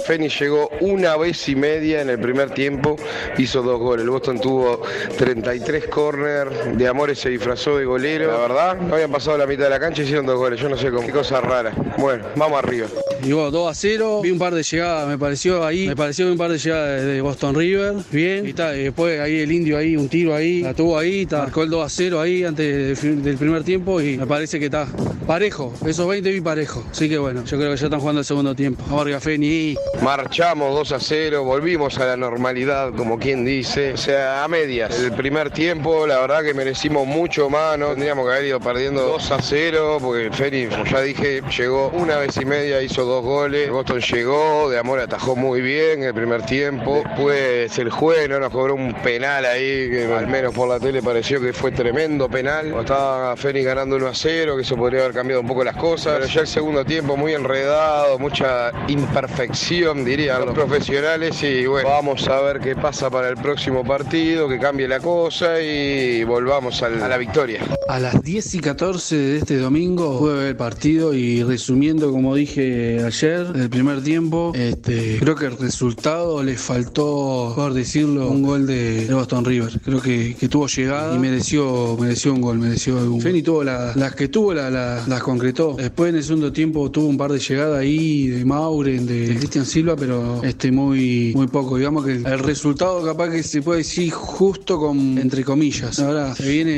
Fénix llegó una vez y media en el primer tiempo, hizo dos goles. El Boston tuvo 33 corners, de Amores se disfrazó de golero. La verdad, no habían pasado la mitad de la cancha y hicieron dos goles. Yo no sé cómo, qué cosa rara. Bueno, vamos arriba. Llegó 2 a 0. Vi un par de llegadas, me pareció ahí. Me pareció un par de llegadas de- Boston River. Bien. Y, está, y después ahí el indio ahí, un tiro ahí. La tuvo ahí. está, marcó el 2 a 0 ahí antes del primer tiempo. Y me parece que está parejo. Esos 20 vi parejo. Así que bueno, yo creo que ya están jugando el segundo tiempo. Vamos arriba, Feni. Marchamos 2 a 0, volvimos a la normalidad, como quien dice, o sea, a medias. El primer tiempo, la verdad que merecimos mucho más, no tendríamos que haber ido perdiendo 2 a 0, porque Fénix, como ya dije, llegó una vez y media, hizo dos goles. Boston llegó, de amor atajó muy bien el primer tiempo. Después el juez no nos cobró un penal ahí, que al menos por la tele pareció que fue tremendo penal. Estaba Fénix ganando 1 a 0, que eso podría haber cambiado un poco las cosas. Pero ya el segundo tiempo muy enredado, mucha imperfección, dirían los profesionales. Y bueno, vamos a ver qué pasa para el próximo partido, que cambie la cosa y volvamos al- a la victoria. A las 10 y 14 de este domingo pude ver el partido y resumiendo como dije ayer, el primer tiempo, este, creo que el resultado le faltó, por decirlo, un gol de, de Boston River. Creo que, que tuvo llegada y mereció, mereció un gol, mereció un Feni tuvo la- las que tuvo, la- la- las concretó. Después en el segundo tiempo tuvo un par de llegadas ahí de Mauren, de, de Cristian Silva, pero este muy, muy poco. Digamos que el, resultado capaz que se puede decir justo con entre comillas. Ahora se viene,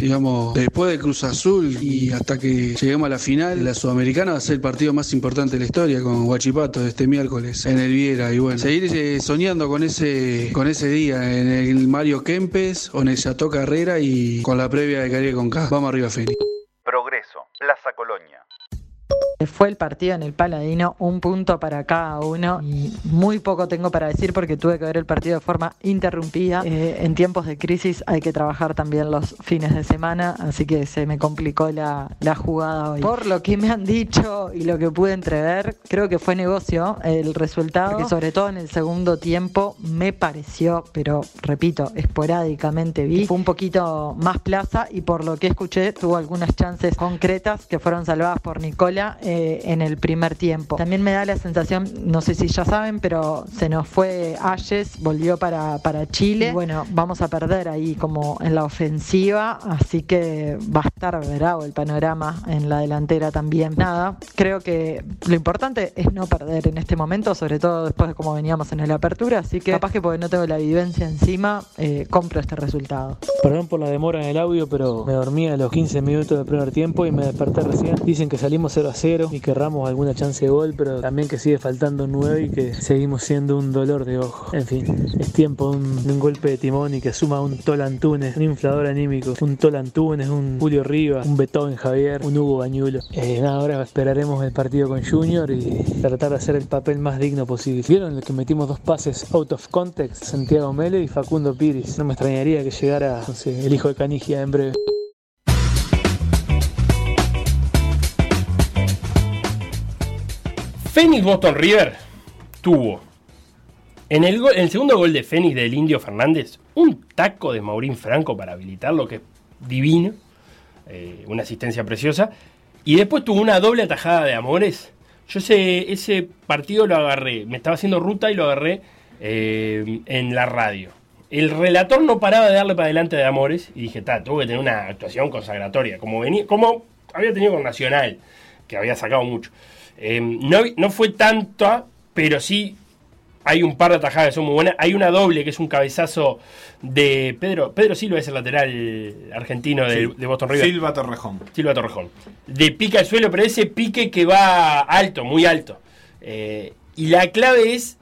digamos, después de Cruz Azul y hasta que lleguemos a la final, la Sudamericana va a ser el partido más importante de la historia con Guachipato este miércoles en el Viera. Y bueno, seguir eh, soñando con ese, con ese día en el Mario Kempes o en el Carrera y con la previa de Caribe con K. Vamos arriba, Feni. Progreso, Plaza Colonia. Fue el partido en el Paladino, un punto para cada uno y muy poco tengo para decir porque tuve que ver el partido de forma interrumpida. Eh, en tiempos de crisis hay que trabajar también los fines de semana, así que se me complicó la, la jugada hoy. Por lo que me han dicho y lo que pude entrever, creo que fue negocio el resultado, porque sobre todo en el segundo tiempo me pareció, pero repito, esporádicamente vi, que fue un poquito más plaza y por lo que escuché tuvo algunas chances concretas que fueron salvadas por Nicola eh, en el primer tiempo. También me da la sensación, no sé si ya saben, pero se nos fue Ayes, volvió para, para Chile. Y bueno, vamos a perder ahí como en la ofensiva, así que va a estar bravo el panorama en la delantera también. Nada, creo que lo importante es no perder en este momento, sobre todo después de cómo veníamos en la apertura, así que capaz que porque no tengo la vivencia encima, eh, compro este resultado. Perdón por la demora en el audio, pero me dormí a los 15 minutos del primer tiempo y me desperté recién. Dicen que salimos 0 a 0 y que erramos alguna chance de gol, pero también que sigue faltando 9 y que seguimos siendo un dolor de ojo. En fin, es tiempo de un, golpe de timón y que suma un Tolantunes, un inflador anímico, un Tolantunes, un Julio Rivas, un Beethoven Javier, un Hugo Bañulo. Eh, nada, ahora esperaremos el partido con Junior y tratar de hacer el papel más digno posible. ¿Vieron que metimos dos pases out of context? Santiago Mele y Facundo Piris. No me extrañaría que llegara el hijo de Canigia en breve. Fénix Boston River tuvo en el, el segundo gol de Fénix del Indio Fernández un taco de Maurín Franco para habilitarlo, que es divino, eh, una asistencia preciosa, y después tuvo una doble atajada de Amores. Yo ese, ese partido lo agarré, me estaba haciendo ruta y lo agarré eh, en la radio. El relator no paraba de darle para adelante de Amores y dije, ta, tuvo que tener una actuación consagratoria, como, venía, como había tenido con Nacional, que había sacado mucho. Eh, no, no fue tanta, pero sí hay un par de atajadas que son muy buenas. Hay una doble que es un cabezazo de Pedro. Pedro Silva es el lateral argentino Sí. de Boston River. Silva Torrejón. Silva Torrejón. De pica al suelo, pero ese pique que va alto, muy alto. Eh, y la clave es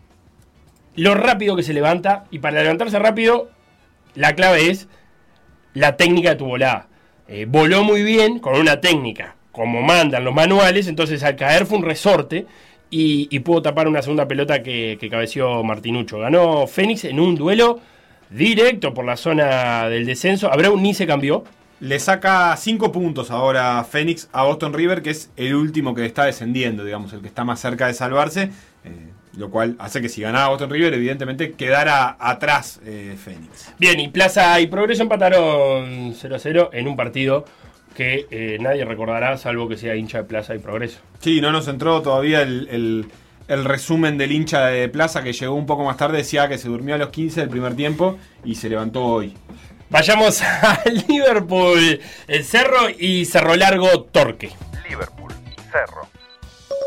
lo rápido que se levanta. Y para levantarse rápido, la clave es la técnica de tu volada. Eh, voló muy bien con una técnica, como mandan los manuales. Entonces al caer fue un resorte. Y, y pudo tapar una segunda pelota que, que cabeció Martinucho. Ganó Fénix en un duelo directo por la zona del descenso. Abreu ni se cambió. Le saca 5 puntos ahora Fénix a Boston River, que es el último que está descendiendo, digamos, el que está más cerca de salvarse. eh, lo cual hace que si ganaba Boston River, evidentemente quedara atrás eh, Fénix. Bien, y Plaza y Progreso empataron 0 a 0 en un partido que eh, nadie recordará, salvo que sea hincha de Plaza y Progreso. Sí, no nos entró todavía el, el- el resumen del hincha de Plaza que llegó un poco más tarde. Decía que se durmió a los 15 del primer tiempo y se levantó hoy. Vayamos al Liverpool, el Cerro y Cerro Largo Torque. Liverpool, Cerro.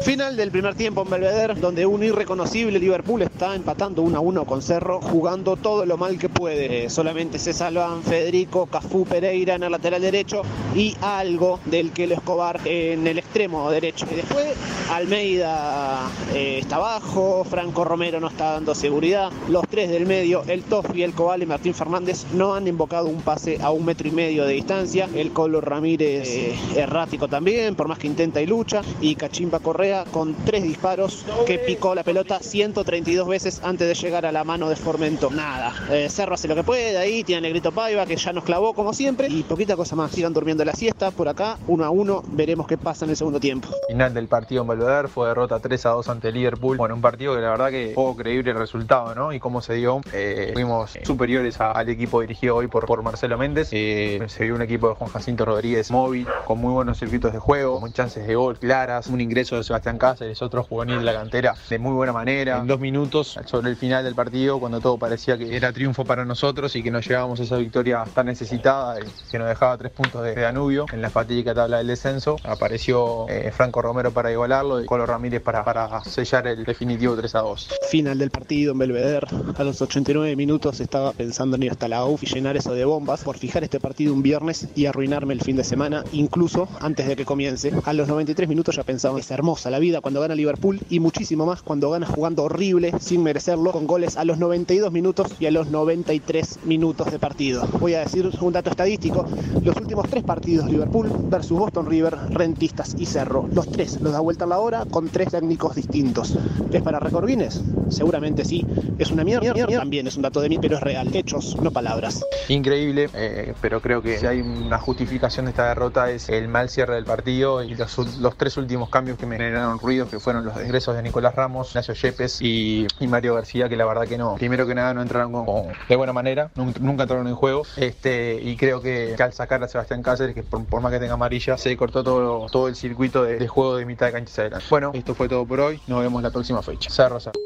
Final del primer tiempo en Belvedere, donde un irreconocible Liverpool está empatando 1 a 1 con Cerro, jugando todo lo mal que puede. Solamente se salvan Federico, Cafú Pereira en el lateral derecho y algo del Kelo Escobar en el extremo derecho. Y después Almeida eh, está abajo, Franco Romero no está dando seguridad. Los tres del medio, el Tofi, el Cobal y Martín Fernández, no han invocado un pase a un metro y medio de distancia. El Colo Ramírez eh, errático también, por más que intenta y lucha. Y Cachimba Correa con tres disparos que picó la pelota 132 veces antes de llegar a la mano de Formento. Nada. Eh, Cerro hace lo que puede, ahí tiene Negrito Paiva que ya nos clavó como siempre. Y poquita cosa más. Sigan durmiendo la siesta por acá, uno a uno. Veremos qué pasa en el segundo tiempo. Final del partido en Belvedere fue derrota 3 a 2 ante Liverpool. Bueno, un partido que la verdad que poco creíble el resultado, ¿no? Y cómo se dio. Eh, fuimos superiores al equipo dirigido hoy por, por Marcelo Méndez. Eh, se vio un equipo de Juan Jacinto Rodríguez móvil, con muy buenos circuitos de juego, con chances de gol claras, un ingreso de Sebastián Cáceres, otro juvenil de la cantera de muy buena manera. En dos minutos, sobre el final del partido, cuando todo parecía que era triunfo para nosotros y que no llegábamos a esa victoria tan necesitada, y que nos dejaba tres puntos de, de Danubio en la fatídica tabla del descenso, apareció eh, Franco Romero para igualarlo y Colo Ramírez para, para sellar el definitivo 3 a 2. Final del partido en Belvedere. A los 89 minutos estaba pensando en ir hasta la UF y llenar eso de bombas por fijar este partido un viernes y arruinarme el fin de semana, incluso antes de que comience. A los 93 minutos ya pensaba, es hermosa la vida cuando gana Liverpool y muchísimo más cuando gana jugando horrible, sin merecerlo, con goles a los 92 minutos y a los 93 minutos de partido. Voy a decir un dato estadístico. Los últimos tres partidos, Liverpool versus Boston River, Rentistas y Cerro. Los tres los da vuelta a la hora con tres técnicos distintos. ¿Es para récord Guinness? Seguramente sí. ¿Es una mierda? También es un dato de mí, pero es real. Hechos, no palabras. Increíble, eh, pero creo que si hay una justificación de esta derrota es el mal cierre del partido y los, los tres últimos cambios que me generaron ruido, que fueron los ingresos de Nicolás Ramos, Ignacio Yepes y, y Mario García, que la verdad que no. Primero que nada no entraron con- con- de buena manera, nunca, nunca entraron en juego. Este, y creo que, que al sacar a Sebastián Cáceres, que por, por más que tenga amarilla, se cortó todo, todo el circuito de, de juego de mitad de cancha hacia adelante. Bueno, esto fue todo por hoy. Nos vemos la próxima fecha. Cerro, Cerro.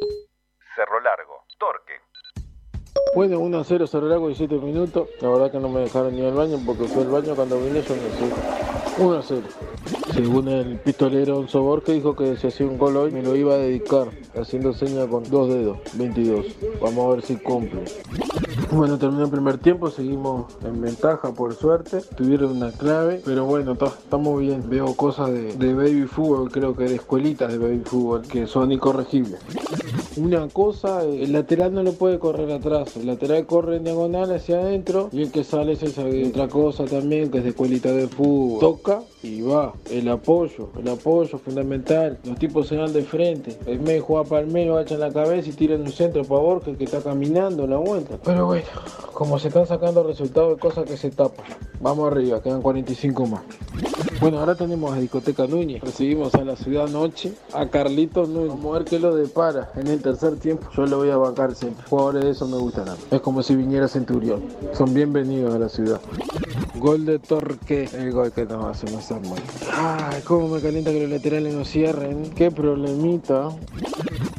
Cerro Largo, Torque. Bueno, 1 a 0 Cerro Largo, 17 minutos. La verdad que no me dejaron ni al baño porque fue al baño cuando vine yo sé. 1 a 0. Según el pistolero Onzo Borges dijo que si hacía un gol hoy me lo iba a dedicar, haciendo seña con dos dedos, 22. Vamos a ver si cumple. Bueno, terminó el primer tiempo, seguimos en ventaja por suerte. Tuvieron una clave, pero bueno, ta- estamos bien. Veo cosas de, de baby fútbol, creo que de escuelitas de baby fútbol, que son incorregibles. Una cosa, el lateral no lo puede correr atrás, el lateral corre en diagonal hacia adentro y el que sale es zaguero. Otra cosa también que es de escuelita de fútbol, toca y va. El apoyo, el apoyo fundamental. Los tipos se dan de frente. El medio juega para el medio, agachan la cabeza y tiran un centro para Borges que está caminando la vuelta. Pero bueno, como se están sacando resultados de cosas que se tapan. Vamos arriba, quedan 45 más. Bueno, ahora tenemos a Discoteca Núñez. Recibimos a la ciudad noche a Carlitos Núñez. Vamos a ver qué lo depara en el tercer tiempo. Yo lo voy a bancar siempre. Jugadores de eso me gustan. Es como si viniera Centurión. Son bienvenidos a la ciudad. Gol de Torque. El gol que nos hacemos Samuel. Ay, cómo me calienta que los laterales no cierren. Qué problemita.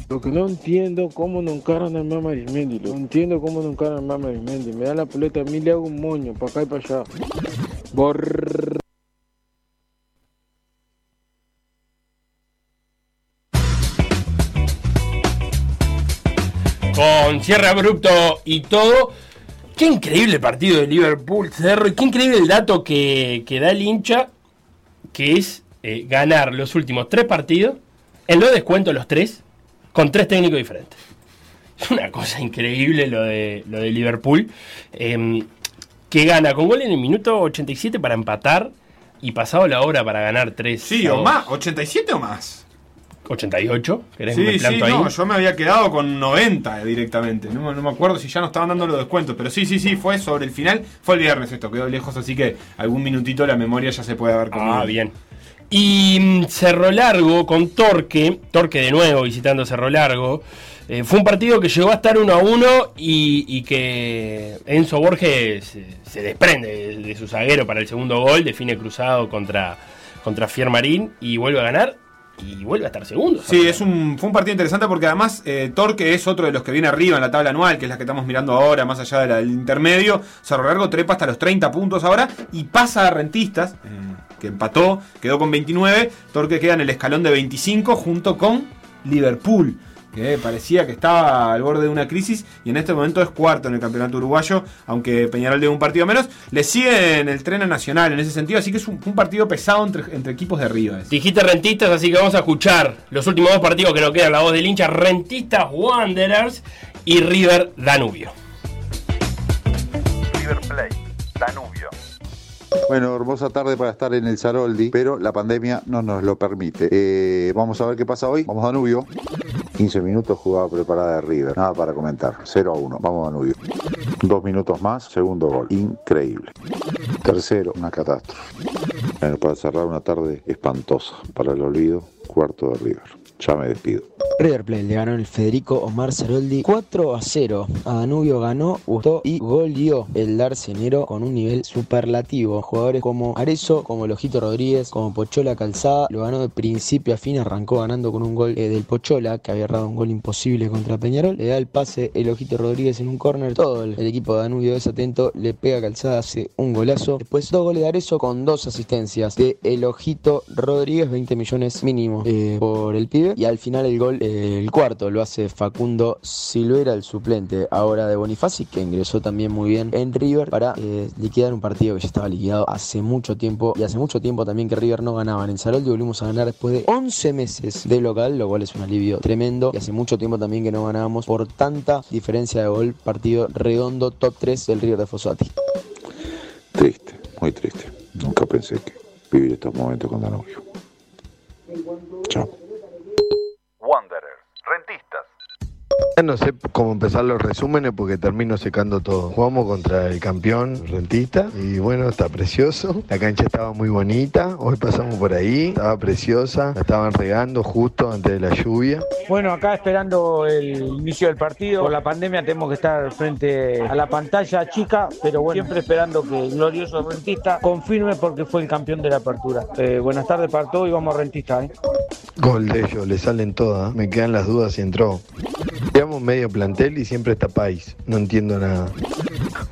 Lo que no entiendo, cómo no encaran al Mama Arismendi. No entiendo cómo no encaran al Mama Arismendi. Me da la pelota, a mí le hago un moño, para acá y para allá. Borr. Con cierre abrupto y todo. Qué increíble partido de Liverpool, Cerro, y qué increíble el dato que, que da el hincha, que es eh, ganar los últimos tres partidos, en lo descuento los tres, con tres técnicos diferentes. Es una cosa increíble lo de, lo de Liverpool, em, que gana con gol en el minuto 87 para empatar y pasado la hora para ganar 3. Sí, o más, 87 o más. 88, ¿querés Sí, sí, ahí? no, yo me había quedado con 90 directamente. No, no me acuerdo si ya no estaban dando los descuentos, pero sí, sí, sí, fue sobre el final. Fue el viernes esto, quedó lejos, así que algún minutito la memoria ya se puede haber comido. Ah, bien. Y mm, Cerro Largo con Torque, Torque de nuevo visitando Cerro Largo. eh, fue un partido que llegó a estar 1 a 1 y, y que Enzo Borges se, se desprende de, de su zaguero para el segundo gol, define cruzado contra, contra Fiermarín y vuelve a ganar y vuelve a estar segundo. Sí, es un, fue un partido interesante porque además eh, Torque es otro de los que viene arriba en la tabla anual, que es la que estamos mirando ahora, más allá de la del intermedio. Cerro Largo trepa hasta los 30 puntos ahora y pasa a Rentistas, eh, que empató, quedó con 29. Torque queda en el escalón de 25 junto con Liverpool, que parecía que estaba al borde de una crisis y en este momento es cuarto en el campeonato uruguayo, aunque Peñarol debe un partido menos. Le sigue en el tren a Nacional en ese sentido, así que es un, un partido pesado entre, entre equipos de ese. Dijiste rentistas, así que vamos a escuchar los últimos dos partidos que nos quedan, la voz del hincha, rentistas Wanderers y River Danubio. River Plate, Danubio. Bueno, hermosa tarde para estar en el Saroldi, pero la pandemia no nos lo permite. Eh, vamos a ver qué pasa hoy. Vamos a Danubio. 15 minutos jugada preparada de River. Nada para comentar. 0 a 1. Vamos a Danubio. Dos minutos más, segundo gol. Increíble. Tercero, una catástrofe. Para cerrar una tarde espantosa. Para el olvido, cuarto de River. Ya me despido. River Plate le ganó el Federico Omar Ceroldi 4 a 0. A Danubio ganó, gustó y goleó el Darcenero con un nivel superlativo. Jugadores como Arezo, como Lojito Rodríguez, como Pochola Calzada, lo ganó de principio a fin, arrancó ganando con un gol eh, del Pochola, que había errado un gol imposible contra Peñarol. Le da el pase el Ojito Rodríguez en un córner. Todo el, equipo de Danubio es atento, le pega Calzada, hace un golazo. Después dos goles de Arezo con dos asistencias de el Ojito Rodríguez, 20 millones mínimo eh, por el pibe. Y al final el gol, eh, el cuarto, lo hace Facundo Silvera, el suplente ahora de Bonifaci, que ingresó también muy bien en River para eh, liquidar un partido que ya estaba liquidado hace mucho tiempo. Y hace mucho tiempo también que River no ganaba en Saroldi. Volvimos a ganar después de 11 meses de local, lo cual es un alivio tremendo. Y hace mucho tiempo también que no ganábamos por tanta diferencia de gol. Partido redondo, top 3 del River de Fossati. Triste, muy triste. Nunca pensé que vivir estos momentos con Danubio. Chao. Rentistas. Ya no sé cómo empezar los resúmenes porque termino secando todo. Jugamos contra el campeón rentista y bueno, está precioso. La cancha estaba muy bonita. Hoy pasamos por ahí, estaba preciosa. La estaban regando justo antes de la lluvia. Bueno, acá esperando el inicio del partido. Por la pandemia tenemos que estar frente a la pantalla chica, pero bueno, siempre esperando que el glorioso Rentista confirme porque fue el campeón de la apertura. Eh, buenas tardes para todos y vamos Rentista. ¿eh? Gol de ellos, le salen todas. Me quedan las dudas si entró. Llevamos medio plantel y siempre país. No entiendo nada.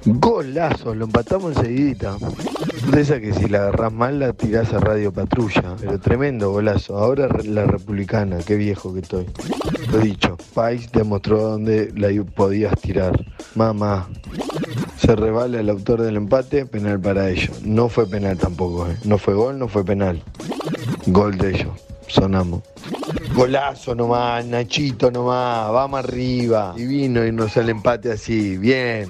Golazo, lo empatamos enseguidita. De esa que si la agarrás mal la tirás a Radio Patrulla. Pero tremendo golazo. Ahora la republicana, qué viejo que estoy. Lo dicho, País demostró dónde la podías tirar. Mamá. Se rebala el autor del empate, penal para ellos. No fue penal tampoco, ¿eh? No fue gol, no fue penal. Gol de ellos. Sonamos. Golazo nomás, Nachito nomás, vamos arriba. Divino irnos al empate así, bien.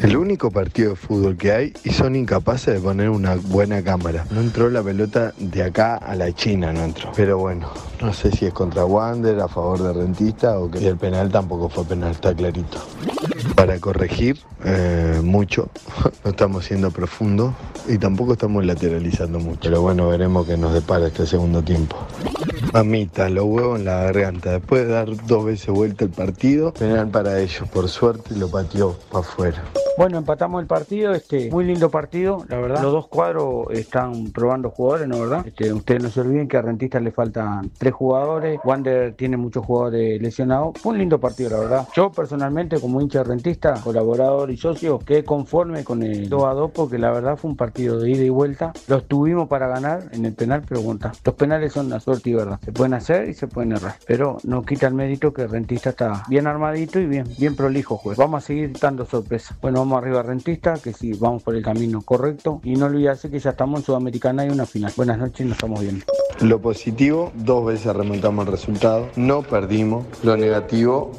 El único partido de fútbol que hay y son incapaces de poner una buena cámara. No entró la pelota de acá a la China, no entró. Pero bueno, no sé si es contra Wander, a favor de Rentista o que y el penal tampoco fue penal, está clarito. Para corregir eh, mucho, no estamos siendo profundos y tampoco estamos lateralizando mucho. Pero bueno, veremos qué nos depara este segundo tiempo. Mamita, los huevos en la garganta. Después de dar dos veces vuelta el partido, penal para ellos. Por suerte lo pateó para afuera. Bueno, empatamos el partido, este, muy lindo partido, la verdad. Los dos cuadros están probando jugadores, ¿no verdad? Este, ustedes no se olviden que a Rentistas le faltan tres jugadores, Wander tiene muchos jugadores lesionados. Fue un lindo partido, la verdad. Yo personalmente, como hincha de Rentista, colaborador y socio, quedé conforme con el 2 a 2 porque la verdad fue un partido de ida y vuelta. Los tuvimos para ganar en el penal, está. los penales son la suerte y verdad. Se pueden hacer y se pueden errar, pero no quita el mérito que Rentista está bien armadito y bien, bien prolijo juez. Vamos a seguir dando sorpresas. Bueno, vamos arriba Rentista, que sí, vamos por el camino correcto y no olvidarse que ya estamos en Sudamericana y una final. Buenas noches, nos estamos viendo. Lo positivo, dos veces remontamos el resultado, no perdimos. Lo negativo,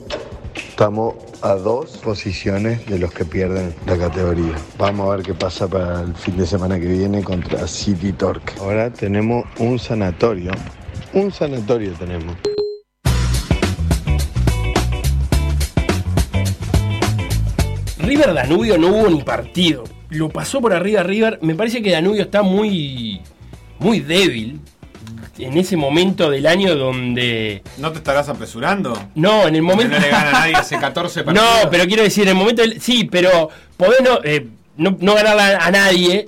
estamos a dos posiciones de los que pierden la categoría. Vamos a ver qué pasa para el fin de semana que viene contra City Torque. Ahora tenemos un sanatorio. Un sanatorio tenemos. River Danubio no hubo ni partido. Lo pasó por arriba River. Me parece que Danubio está muy, muy débil en ese momento del año donde. ¿No te estarás apresurando? No, en el Porque momento. no le gana a nadie hace 14 partidos. No, pero quiero decir, en el momento. del- Sí, pero podés no, eh, no, no ganarle a, a nadie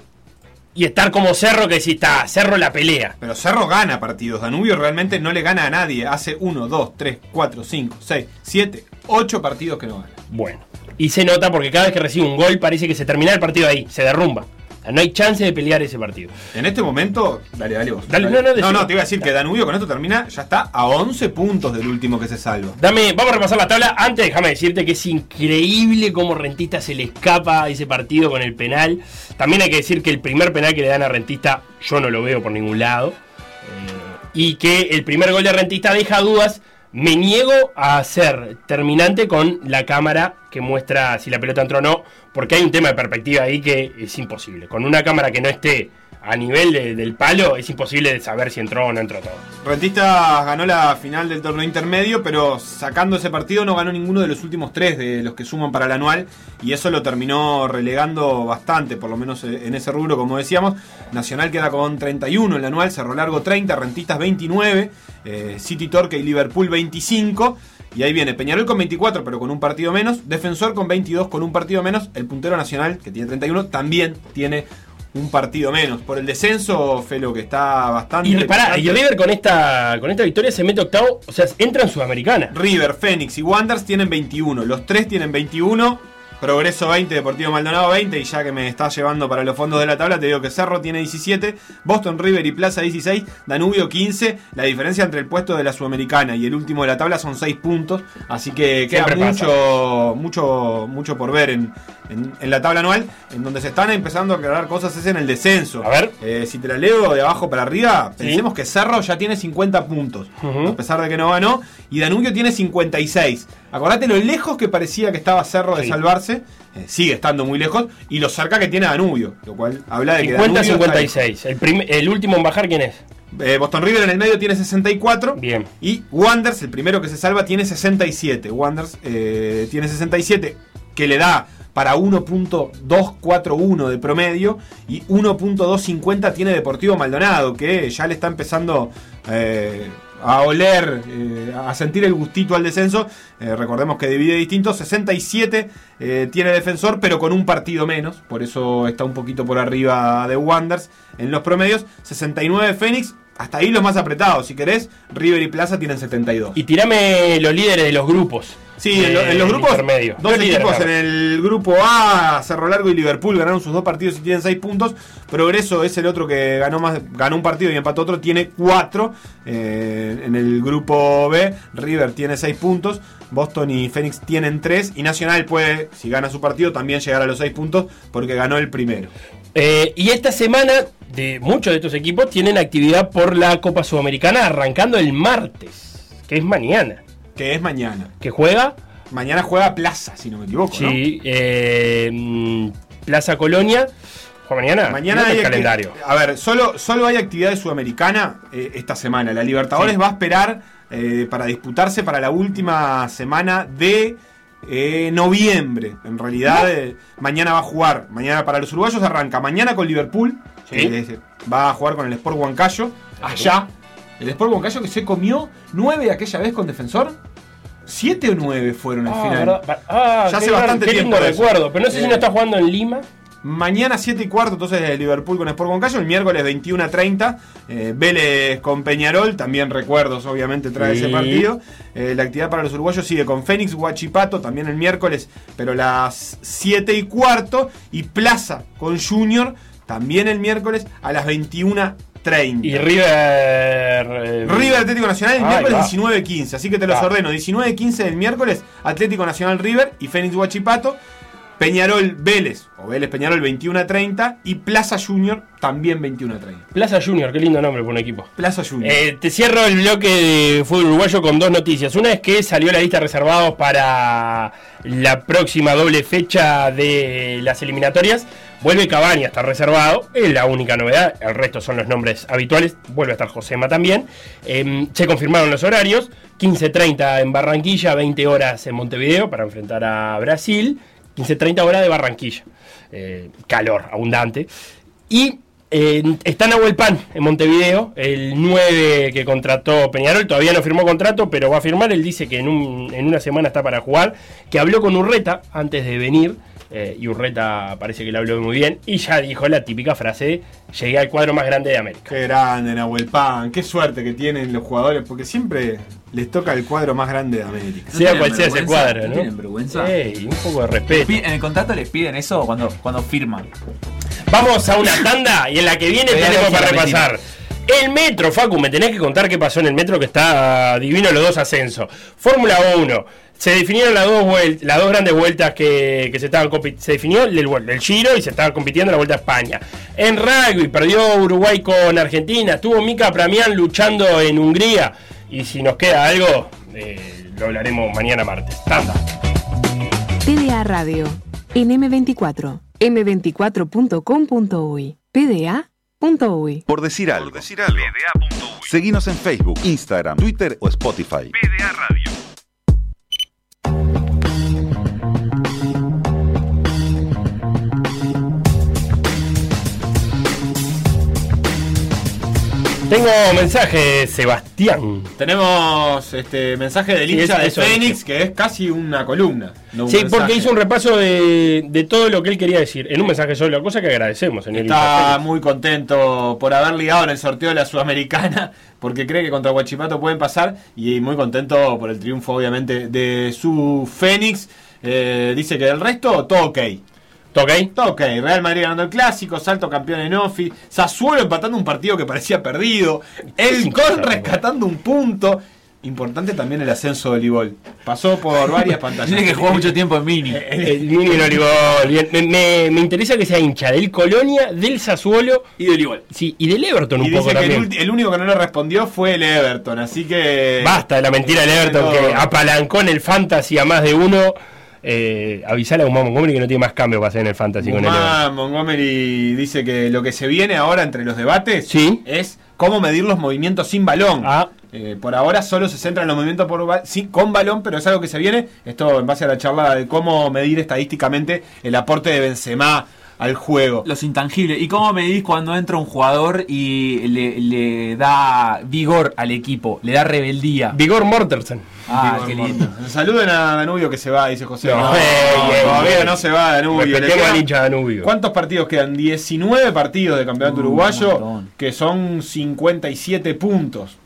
y estar como Cerro que si está, Cerro la pelea. Pero Cerro gana partidos. Danubio realmente no le gana a nadie. Hace 1, 2, 3, 4, 5, 6, 7, 8 partidos que no gana. Bueno. Y se nota porque cada vez que recibe un gol parece que se termina el partido ahí, se derrumba. No hay chance de pelear ese partido. En este momento, dale, dale vos. Dale, no, no, no, decime. no, te iba a decir que Danubio con esto termina, ya está a 11 puntos del último que se salva. Dame, vamos a repasar la tabla. Antes, déjame decirte que es increíble cómo Rentista se le escapa a ese partido con el penal. También hay que decir que el primer penal que le dan a Rentista, yo no lo veo por ningún lado. Eh, y que el primer gol de Rentista deja dudas. Me niego a ser terminante con la cámara que muestra si la pelota entró o no, porque hay un tema de perspectiva ahí que es imposible. Con una cámara que no esté a nivel de- del palo, es imposible saber si entró o no entró todo. Rentistas ganó la final del torneo intermedio, pero sacando ese partido no ganó ninguno de los últimos tres de los que suman para el anual y eso lo terminó relegando bastante, por lo menos eh, en ese rubro, como decíamos. Nacional queda con 31 en el anual, Cerro Largo 30, Rentistas 29, eh, City Torque y Liverpool 25. Y ahí viene Peñarol con 24, pero con un partido menos. Defensor con 22, con un partido menos. El puntero nacional, que tiene 31, también tiene un partido menos. Por el descenso, Felo, que está bastante. Y pará, y River con esta, con esta victoria se mete octavo, o sea, entra en Sudamericana. River, Fénix y Wanderers tienen 21. Los tres tienen 21. Progreso 20, Deportivo Maldonado 20. Y ya que me estás llevando para los fondos de la tabla, te digo que Cerro tiene 17. Boston River y Plaza 16. Danubio 15. La diferencia entre el puesto de la Sudamericana y el último de la tabla son 6 puntos. Así que queda mucho, mucho, mucho por ver en, en- en la tabla anual. En donde se están empezando a aclarar cosas es en el descenso. A ver. Eh, si te la leo de abajo para arriba, Sí. pensemos que Cerro ya tiene 50 puntos. A pesar de que no ganó. Y Danubio tiene 56. Acordate lo lejos que parecía que estaba Cerro de salvarse. Eh, sigue estando muy lejos. Y lo cerca que tiene Danubio. Lo cual habla de que Danubio está 50-56. El, prim- el último en bajar, ¿quién es? eh, Boston River en el medio tiene 64. Bien. Y Wanders, el primero que se salva, tiene 67. Wanders eh, tiene 67, que le da para 1.241 de promedio. Y 1.250 tiene Deportivo Maldonado, que ya le está empezando eh, a oler, eh, a sentir el gustito al descenso. Eh, recordemos que divide distinto. 67 eh, tiene defensor, pero con un partido menos. Por eso está un poquito por arriba de Wanders en los promedios. 69 Fénix. Hasta ahí los más apretados. Si querés, River y Plaza tienen 72. Y tirame los líderes de los grupos. Sí, en, de- lo- en los grupos, intermedio. dos equipos en el grupo A, Cerro Largo y Liverpool ganaron sus dos partidos y tienen seis puntos. Progreso es el otro que ganó más, ganó un partido y empató otro, tiene cuatro. Eh, en el grupo B, River tiene seis puntos. Boston y Phoenix tienen tres. Y Nacional puede, si gana su partido, también llegar a los seis puntos porque ganó el primero. Eh, y esta semana, de muchos de estos equipos tienen actividad por la Copa Sudamericana arrancando el martes, que es mañana. Que es mañana. ¿Que juega? Mañana juega Plaza, si no me equivoco. ¿no? Sí, eh, Plaza Colonia. ¿Juega mañana? Mañana hay el calendario. A ver, solo, solo hay actividad sudamericana eh, esta semana. La Libertadores va a esperar eh, para disputarse para la última semana de eh, noviembre. En realidad, mañana va a jugar. Mañana para los uruguayos arranca. Mañana con Liverpool. Sí. va a jugar con el Sport Huancayo. Allá. El Sport Huancayo que se comió nueve aquella vez con defensor. ¿Siete o nueve fueron al Ah, final? ah, ya hace gran- bastante qué tiempo. recuerdo. Pero no sé si Eh, no está jugando en Lima. Mañana 7 y cuarto, entonces de Liverpool con Sport Huancayo. El miércoles 21 a 30. eh, Vélez con Peñarol. También recuerdos, obviamente, trae Sí. ese partido. Eh, la actividad para los uruguayos sigue con Fénix, Huachipato, también el miércoles, pero las 7 y cuarto. Y Plaza con Junior, también el miércoles a las 21.30. Y River. eh, River Atlético Nacional el miércoles va. 19.15. Así que te los Ah. ordeno. 19.15 del miércoles, Atlético Nacional River y Fénix Huachipato. Peñarol Vélez, o Vélez Peñarol 21 a 30. Y Plaza Junior también 21 a 30. Plaza Junior, qué lindo nombre por un equipo. Plaza Junior. Eh, te cierro el bloque de fútbol uruguayo con dos noticias. Una es que salió la lista reservados para la próxima doble fecha de las eliminatorias. Vuelve Cavani a estar reservado, es la única novedad. El resto son los nombres habituales. Vuelve a estar Josema también. Eh, se confirmaron los horarios: 15.30 en Barranquilla, 20 horas en Montevideo para enfrentar a Brasil. 15.30 horas de Barranquilla. Eh, calor abundante. Y eh, está Nahuel Pan en Montevideo, el 9 que contrató Peñarol, todavía no firmó contrato, pero va a firmar. Él dice que en, en una semana está para jugar, que habló con Urreta antes de venir, eh, y Urreta parece que le habló muy bien, y ya dijo la típica frase llegué al cuadro más grande de América. Qué grande, Nahuel Pan. Qué suerte que tienen los jugadores, porque siempre les toca el cuadro más grande de América. Sea cual sea ese cuadro, ¿no? ¿Tienen vergüenza? Ey, un poco de respeto. En el contrato les piden eso cuando, cuando firman. Vamos a una tanda y en la que viene tenemos para repasar. El metro, Facu, me tenés que contar qué pasó en el metro que está divino los dos ascensos. Fórmula 1. Se definieron las dos, vuel- las dos grandes vueltas que, que se estaban Se definió el, el Giro y se estaba compitiendo en la Vuelta a España. En rugby perdió Uruguay con Argentina. Estuvo Mika Pramián luchando en Hungría. Y si nos queda algo, eh, lo hablaremos mañana martes. Tanda. PDA Radio, en M24, m24.com.uy, pda.uy. Por decir algo. Seguinos en Facebook, Instagram, Twitter o Spotify. Tengo mensaje, Sebastián. Tenemos este mensaje del Sí, hincha es- de Fénix, que es casi una columna. no un Sí, mensaje. porque hizo un repaso de, de todo lo que él quería decir en un mensaje solo, cosa que agradecemos, señor. Está muy contento por haber ligado en el sorteo de la Sudamericana, porque cree que contra Huachipato pueden pasar, y muy contento por el triunfo, obviamente, de su Fénix. Eh, dice que del resto, todo ok. ¿Todo ok? Todo ok. Real Madrid ganando el clásico, salto campeón en Ofi, Sassuolo empatando un partido que parecía perdido, el Col rescatando un punto. Importante también el ascenso de Olivol. Pasó por varias pantallas. Tiene que jugar mucho tiempo en mini. El Mini y el Olivol. Bien, Me, me- me interesa que sea hincha del Colonia, del Sassuolo y del Olivol. Sí, y del Everton Y un poco dice que el, también. el único que no le respondió fue el Everton, así que. Basta de la mentira del Everton que apalancó en el Fantasy a más de uno. Eh, avisale a Guzmán Montgomery que no tiene más cambio para hacer en el Fantasy con. Guzmán Montgomery dice que lo que se viene ahora entre los debates es cómo medir los movimientos sin balón. Ah. Eh, por ahora solo se centra en los movimientos por ba- sí, con balón, pero es algo que se viene. Esto en base a la charla de cómo medir estadísticamente el aporte de Benzema al juego. Los intangibles. ¿Y cómo medís cuando entra un jugador y le, le da vigor al equipo? Le da rebeldía. Vigor Mortensen. Ah, Vigor qué lindo. Mortensen. Saluden a Danubio que se va, dice José. No, No, ey, ey, todavía ey. no se va Danubio. Le Danubio. ¿Cuántos partidos quedan? 19 partidos de campeonato uruguayo, que son 57 puntos.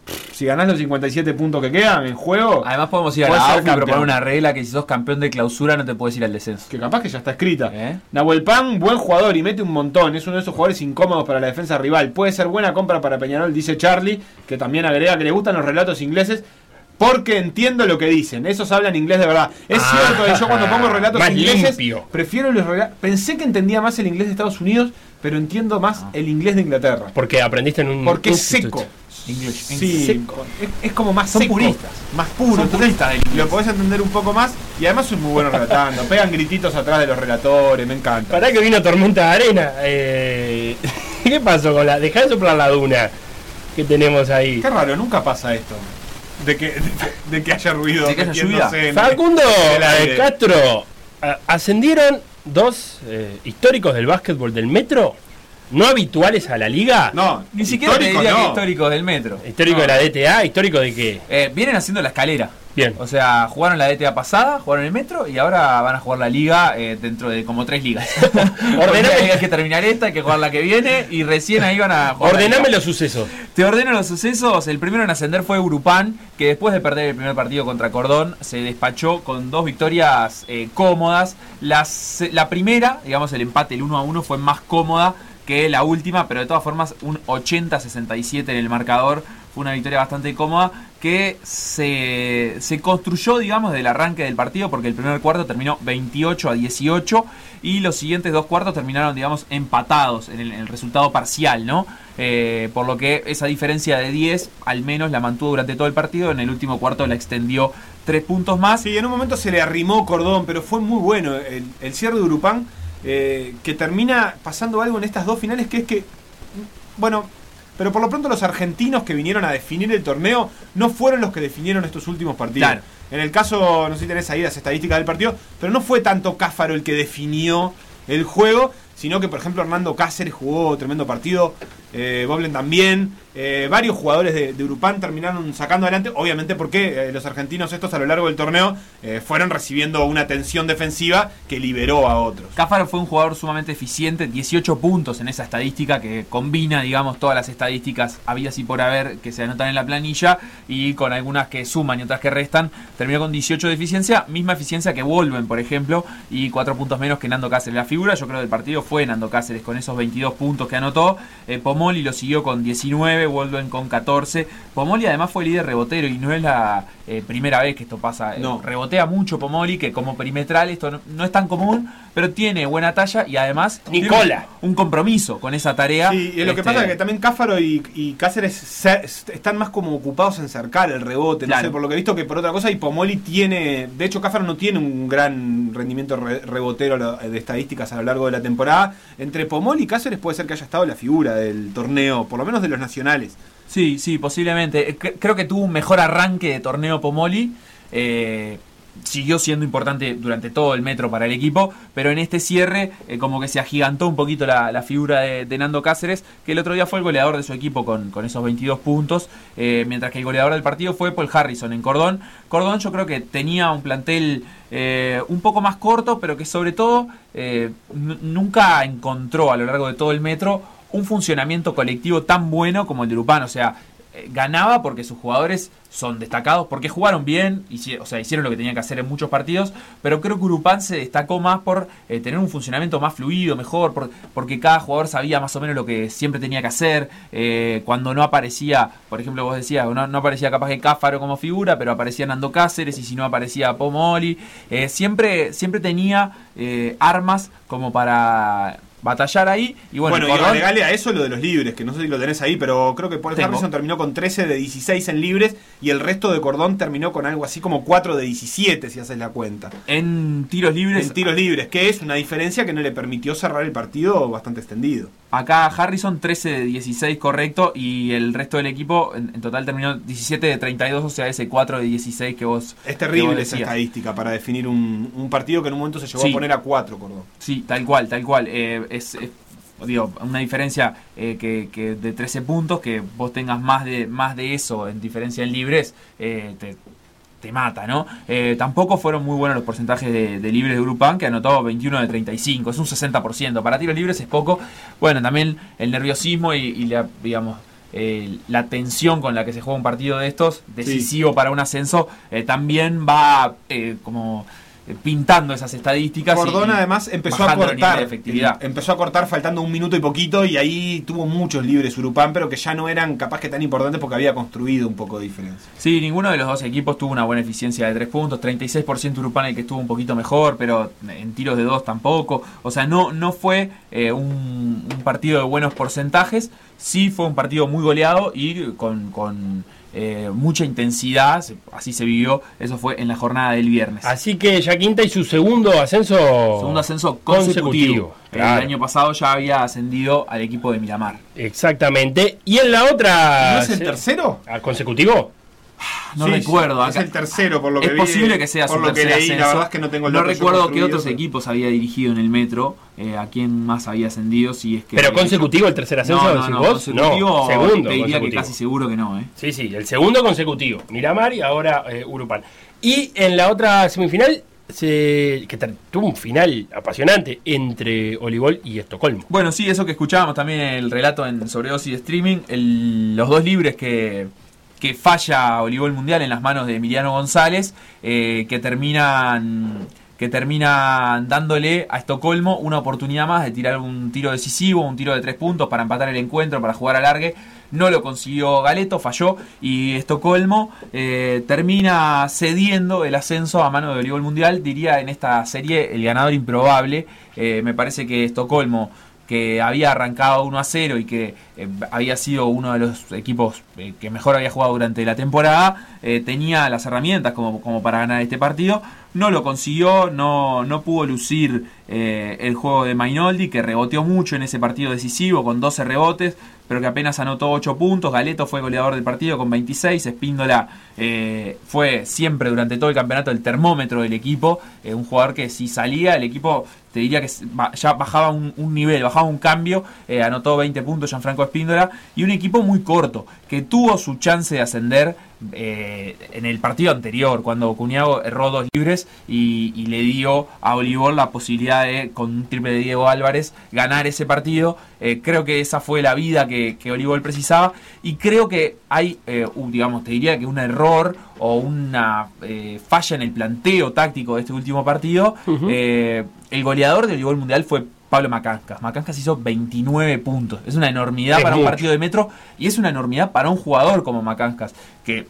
Si ganás los 57 puntos que quedan en juego, Además podemos ir a la AUF y proponer una regla que si sos campeón de clausura no te puedes ir al descenso. que capaz que ya está escrita. ¿Eh? Nahuel Pan, buen jugador y mete un montón. Es uno de esos jugadores incómodos para la defensa rival. Puede ser buena compra para Peñarol, dice Charlie, que también agrega que le gustan los relatos ingleses. Porque entiendo lo que dicen. Esos hablan inglés de verdad. Es Ah, cierto que yo cuando pongo relatos más ingleses, limpio. prefiero los relatos. Pensé que entendía más el inglés de Estados Unidos, pero entiendo más el inglés de Inglaterra. Porque aprendiste en un. Porque es seco. English. Sí, Seco. Es, es como más Son seco, puristas. más puro. Son Entonces, puristas del inglés. lo podés entender un poco más y además son muy buenos relatando. Pegan grititos atrás de los relatores, me encanta. Pará que vino tormenta de arena. Eh, ¿Qué pasó con la.? Dejá de soplar la duna que tenemos ahí. Qué raro, nunca pasa esto. De que, de, de que haya ruido. De que haya en- Facundo en eh. Castro, ascendieron dos eh, históricos del básquetbol del metro, no habituales a la liga. No, Ni siquiera te histórico diría no. que históricos del metro. Histórico de la DTA, histórico de qué? Eh, vienen haciendo la escalera. Bien. O sea, jugaron la DTA pasada, jugaron el metro y ahora van a jugar la liga eh, dentro de como tres ligas. Ordename hay que terminar esta, hay que jugar la que viene y recién ahí van a jugar. Ordename los sucesos. Te ordeno los sucesos. El primero en ascender fue Urupán, que después de perder el primer partido contra Cordón, se despachó con dos victorias eh, cómodas. Las- la primera, digamos, el empate, el 1 a 1, fue más cómoda que la última, pero de todas formas, un 80-67 en el marcador. Fue una victoria bastante cómoda que se, se construyó, digamos, del arranque del partido, porque el primer cuarto terminó 28 a 18 y los siguientes dos cuartos terminaron, digamos, empatados en el, en el resultado parcial, ¿no? Eh, por lo que esa diferencia de 10 al menos la mantuvo durante todo el partido, en el último cuarto la extendió tres puntos más. Sí, en un momento se le arrimó Cordón, pero fue muy bueno el, el cierre de Urupán, eh, que termina pasando algo en estas dos finales, que es que, bueno, pero por lo pronto los argentinos que vinieron a definir el torneo no fueron los que definieron estos últimos partidos. Claro. En el caso, no sé si tenés ahí las estadísticas del partido, pero no fue tanto Cáfaro el que definió el juego, sino que por ejemplo Hernando Cáceres jugó tremendo partido. eh, Boblen también. Eh, varios jugadores de, de Urupán terminaron sacando adelante, obviamente porque eh, los argentinos estos a lo largo del torneo eh, fueron recibiendo una tensión defensiva que liberó a otros. Cáfaro fue un jugador sumamente eficiente, 18 puntos en esa estadística que combina, digamos, todas las estadísticas habidas y por haber que se anotan en la planilla y con algunas que suman y otras que restan, terminó con 18 de eficiencia, misma eficiencia que Volven, por ejemplo, y 4 puntos menos que Nando Cáceres. La figura, yo creo, del partido fue Nando Cáceres con esos 22 puntos que anotó. Pomoli lo siguió con 19, Volven con 14. Pomoli además fue líder rebotero y no es la eh, primera vez que esto pasa. Eh, No. Rebotea mucho Pomoli, que como perimetral esto no, no es tan común, pero tiene buena talla y además tiene Nicola. un, un compromiso con esa tarea. Sí, y lo que Este, pasa es que también Cáfaro y, y Cáceres se- están más como ocupados en cercar el rebote, no sé, por lo que he visto que por otra cosa, y Pomoli tiene, de hecho Cáfaro no tiene un gran rendimiento re- rebotero de estadísticas a lo largo de la temporada. Entre Pomoli y Cáceres puede ser que haya estado la figura del torneo, por lo menos de los nacionales. Sí, sí, posiblemente. Eh, cre- Creo que tuvo un mejor arranque de torneo Pomoli. eh, siguió siendo importante durante todo el metro para el equipo, pero en este cierre eh, como que se agigantó un poquito la, figura de, Nando Cáceres, que el otro día fue el goleador de su equipo con, esos 22 puntos, eh, mientras que el goleador del partido fue Paul Harrison en Cordón. Cordón yo creo que tenía un plantel un poco más corto, pero que sobre todo nunca encontró a lo largo de todo el metro un funcionamiento colectivo tan bueno como el de Urupán. O sea, eh, ganaba porque sus jugadores son destacados, porque jugaron bien, o sea, hicieron lo que tenían que hacer en muchos partidos, pero creo que Urupán se destacó más por eh, tener un funcionamiento más fluido, mejor, por- porque cada jugador sabía más o menos lo que siempre tenía que hacer. eh, cuando no aparecía, por ejemplo, vos decías, no, aparecía capaz que Cáfaro como figura, pero aparecía Nando Cáceres, y si no aparecía Pomoli, siempre, siempre tenía armas como para batallar ahí. Y bueno, Bueno, y agregale a eso lo de los libres, que no sé si lo tenés ahí, pero creo que Paul Tengo. Harrison terminó con 13 de 16 en libres y el resto de Cordón terminó con algo así como 4 de 17, si haces la cuenta. En tiros libres. En tiros libres, que es una diferencia que no le permitió cerrar el partido bastante extendido. Acá Harrison 13 de 16 correcto y el resto del equipo en, en total terminó 17 de 32, o sea, ese 4 de 16 que vos Es terrible vos esa estadística para definir un, un partido que en un momento se llegó Sí. a poner a 4, Cordón. Sí, tal cual, tal cual. Eh, es, es, digo, una diferencia eh, que, que de 13 puntos, que vos tengas más de, más de eso en diferencia en libres, eh, te, te mata, ¿no? Eh, tampoco fueron muy buenos los porcentajes de, de libres de Grupan, que anotó 21 de 35, es un 60%. Para tiros libres es poco. Bueno, también el nerviosismo y, y la, digamos, eh, la tensión con la que se juega un partido de estos, decisivo para un ascenso, eh, también va como pintando esas estadísticas. Cordón además empezó a cortar. efectividad. em- Empezó a cortar faltando un minuto y poquito y ahí tuvo muchos libres Urupán, pero que ya no eran capaz que tan importantes porque había construido un poco de diferencia. Sí, ninguno de los dos equipos tuvo una buena eficiencia de tres puntos. 36% Urupán el que estuvo un poquito mejor, pero en tiros de dos tampoco. O sea, no, no fue eh, un, un partido de buenos porcentajes. Sí fue un partido muy goleado y con, con, eh, mucha intensidad. Así se vivió. Eso fue en la jornada del viernes. Así que ya Quinta y su segundo ascenso. Segundo ascenso consecutivo. El Claro. año pasado ya había ascendido al equipo de Miramar. Exactamente. Y en la otra. ¿No es el tercero? ¿Al consecutivo? No Sí, recuerdo. Es el tercero, por lo que es vi, posible que sea por su lo que tercer leí, la ascenso. verdad es que no tengo el No recuerdo qué otros pero- equipos había dirigido en el metro, eh, a quién más había ascendido, si es que... ¿Pero consecutivo el tercer ascenso, No, no, decís no, vos? consecutivo, No, segundo te diría que casi seguro que no, ¿eh? Sí, sí, el segundo consecutivo. Miramar y ahora eh, Urupán. Y en la otra semifinal, se, que tuvo un final apasionante entre Olivol y Estocolmo. Bueno, sí, eso que escuchábamos también en el relato en sobredosis de streaming, el- los dos libres que, que falla Olivol Mundial en las manos de Emiliano González, eh, que terminan que dándole a Estocolmo una oportunidad más de tirar un tiro decisivo, un tiro de tres puntos para empatar el encuentro, para jugar a largue. No lo consiguió Galeto, falló y Estocolmo eh, termina cediendo el ascenso a mano de Voleibol Mundial. Diría en esta serie el ganador improbable. Eh, me parece que Estocolmo que había arrancado 1 a 0 y que eh, había sido uno de los equipos eh, que mejor había jugado durante la temporada, eh, tenía las herramientas como, como para ganar este partido. No lo consiguió, no, no pudo lucir el juego de Mainoldi, que reboteó mucho en ese partido decisivo con 12 rebotes, pero que apenas anotó 8 puntos. Galeto fue goleador del partido con 26. Espíndola fue siempre durante todo el campeonato el termómetro del equipo. un jugador que si salía, el equipo te diría que ya bajaba un, un nivel, bajaba un cambio, eh, anotó 20 puntos Gianfranco Espíndola y un equipo muy corto, que tuvo su chance de ascender eh, en el partido anterior, cuando Cuñago erró dos libres y, y le dio a Olivón la posibilidad de, con un triple de Diego Álvarez, ganar ese partido. Eh, creo que esa fue la vida que, que Olivol precisaba y creo que hay, digamos, te diría que un error o una falla en el planteo táctico de este último partido. El goleador del Olivol Mundial fue Pablo Macancas. Macancas hizo 29 puntos. Es una enormidad Es para un partido de metro y es una enormidad para un jugador como Macancas, que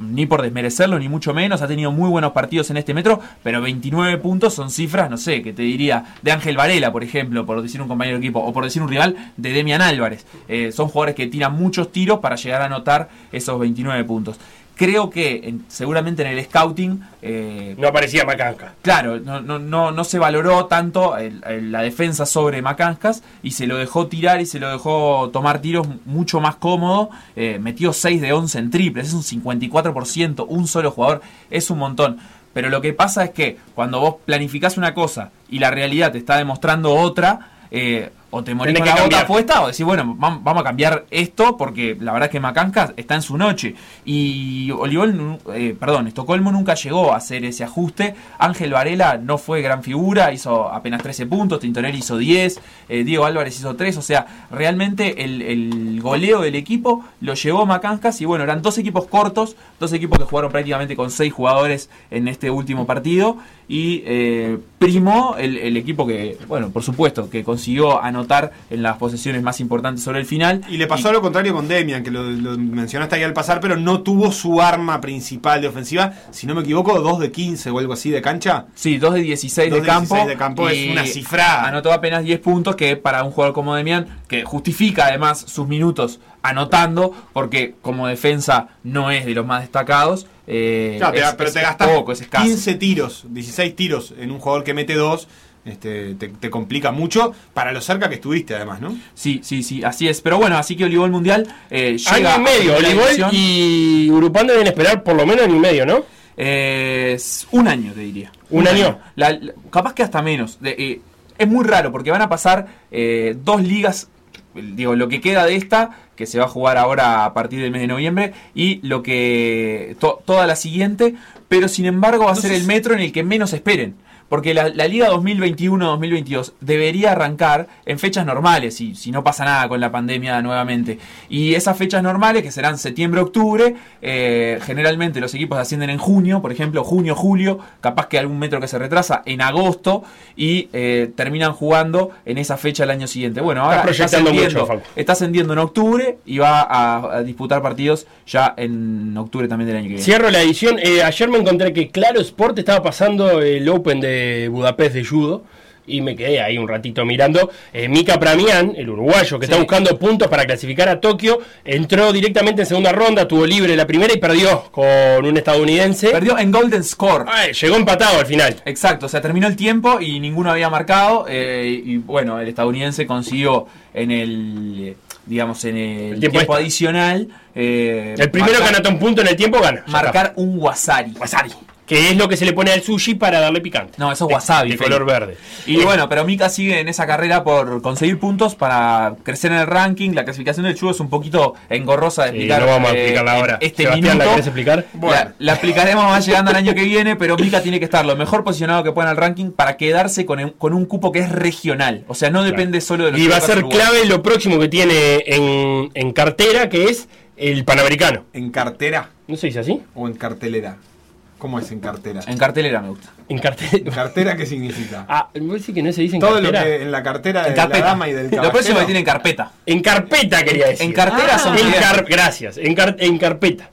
ni por desmerecerlo ni mucho menos, ha tenido muy buenos partidos en este metro, pero 29 puntos son cifras, no sé, que te diría de Ángel Varela, por ejemplo, por decir un compañero de equipo, o por decir un rival de Demian Álvarez. Eh, son jugadores que tiran muchos tiros para llegar a anotar esos 29 puntos. Creo que en- seguramente en el scouting... eh, No aparecía Macanca. Claro, no, no, no, no se valoró tanto el- el- la defensa sobre Macancas y se lo dejó tirar y se lo dejó tomar tiros mucho más cómodo. Eh, metió 6 de 11 en triples, es un 54%, un solo jugador, es un montón. Pero lo que pasa es que cuando vos planificás una cosa y la realidad te está demostrando otra, eh, o te morís con la cambiar. puesta o decís, bueno, vam- vamos a cambiar esto porque la verdad es que Macancas está en su noche. Y Olivol, eh, perdón, Estocolmo nunca llegó a hacer ese ajuste. Ángel Varela no fue gran figura, hizo apenas 13 puntos, Tintorelli hizo 10, eh, Diego Álvarez hizo 3. O sea, realmente el, el goleo del equipo lo llevó Macancas. Y bueno, eran dos equipos cortos, dos equipos que jugaron prácticamente con 6 jugadores en este último partido. Y eh, primó el, el equipo que, bueno, por supuesto, que consiguió anotar en las posesiones más importantes sobre el final. Y le pasó lo contrario con Demian, que lo, lo mencionaste ahí al pasar, pero no tuvo su arma principal de ofensiva. Si no me equivoco, 2 de 15 o algo así de cancha. Sí, 2 de 16 Dos de de campo. 16 de campo es y una cifra. Anotó apenas 10 puntos, que para un jugador como Demian, que justifica además sus minutos anotando, porque como defensa no es de los más destacados. eh, Claro, es- pero es- te es gastas poco, es escaso. 15 tiros, 16 tiros en un jugador que mete 2. Este, te, te complica mucho para lo cerca que estuviste, además, ¿no? Sí, sí, sí, así es. Pero bueno, así que Olivol Mundial eh, Año llega y medio, Olivol y Urupán deben esperar por lo menos año y medio, ¿no? Eh, es un año, te diría. ¿Un año? La- la- capaz que hasta menos. De- eh, es muy raro porque van a pasar eh, dos ligas. Digo, lo que queda de esta, que se va a jugar ahora a partir del mes de noviembre, y lo que. to- toda la siguiente, pero sin embargo va a ser el metro en el que menos esperen. Porque la, la Liga 2021-2022 debería arrancar en fechas normales, si, si no pasa nada con la pandemia nuevamente. Y esas fechas normales, que serán septiembre-octubre, eh, generalmente los equipos ascienden en junio, por ejemplo, junio-julio, capaz que algún metro que se retrasa en agosto, y eh, terminan jugando en esa fecha el año siguiente. Bueno, ahora está ascendiendo, mucho, está ascendiendo en octubre y va a, a disputar partidos ya en octubre también del año que viene. Cierro la edición. Eh, ayer me encontré que Claro Sport estaba pasando el Open de Budapest de judo. Y me quedé ahí un ratito mirando. Eh, Mika Pramian, el uruguayo, que está buscando puntos para clasificar a Tokio, entró directamente en segunda ronda, tuvo libre la primera y perdió con un estadounidense. Perdió en Golden Score. Ay, llegó empatado al final. Exacto, o sea, terminó el tiempo y ninguno había marcado. eh, y bueno, el estadounidense consiguió en el, eh, digamos, en el, tiempo tiempo, extra. adicional. eh, El primero que anota un punto en el tiempo gana. Marcar un wasari. Wasari. Que es lo que se le pone al sushi para darle picante. No, eso es wasabi. De, color verde. Y Eh, bueno, pero Mika sigue en esa carrera por conseguir puntos para crecer en el ranking. La clasificación del judo es un poquito engorrosa de Sí, explicar. no vamos a eh, explicarla ahora. Este Sebastián, minuto. ¿la querés explicar? La, la explicaremos más llegando al año que viene, pero Mika tiene que estar lo mejor posicionado que pueda en el ranking para quedarse con, un- con un cupo que es regional. O sea, no depende solo de los Y va a ser clave lo próximo que tiene en, en cartera, que es el Panamericano. ¿En cartera? ¿No se dice así? ¿O en cartelera? ¿Cómo es en cartera? En cartelera me gusta. En cartera. ¿En cartera qué significa? Ah, me parece que no se dice en Todo lo cartera. que en la cartera de En la carpeta. dama y del Lo caballero. próximo que tiene en carpeta. En carpeta quería decir. En cartera Ah, son en bien. car- Gracias, en, car- en carpeta.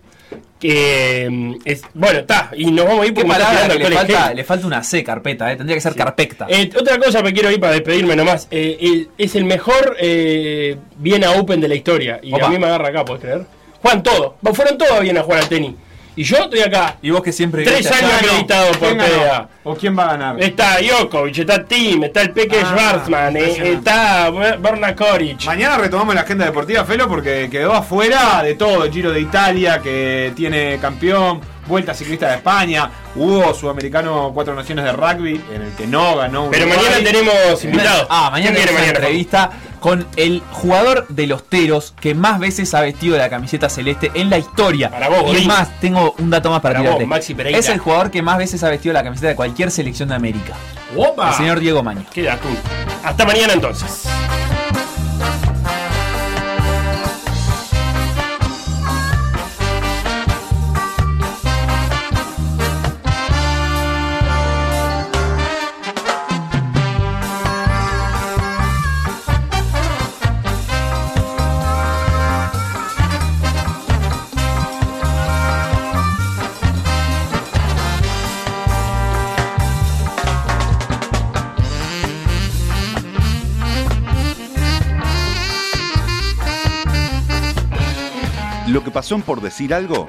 Que es, bueno, está, y nos vamos a ir ¿Qué porque me está palabra que le falta? gel. Le falta una C, carpeta, eh. Tendría que ser carpeta. Eh, otra cosa me quiero ir para despedirme nomás. Eh, el- es el mejor eh, Viena Open de la historia. Y Opa. a mí me agarra acá, ¿puedes creer? Juegan todos. Fueron todos a Viena a jugar al tenis. Y yo estoy acá. Y vos que siempre Tres años acreditado por ¿Quién ganó? PDA. ¿O quién va a ganar? Está Djokovic, está Tim, está el Peque Ah, Schwarzman, eh, está Berna Koric. Mañana retomamos la agenda deportiva, Felo, porque quedó afuera de todo. El Giro de Italia, que tiene campeón. Vuelta Ciclista de España, hubo Sudamericano Cuatro Naciones de Rugby, en el que no ganó Pero Uruguay. mañana tenemos invitados. Ah, mañana ¿Quién viene tenemos una mañana? entrevista con el jugador de los Teros que más veces ha vestido la camiseta celeste en la historia. Para vos, y es más, tengo un dato más para, Para vos. Maxi Pereira. Es el jugador que más veces ha vestido la camiseta de cualquier selección de América. ¡Opa! El señor Diego Maño. Qué dato. Hasta mañana entonces. En por decir algo.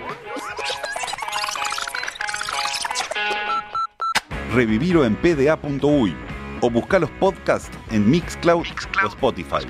Revivirlo en pda.uy o buscar los podcasts en Mixcloud, o Spotify.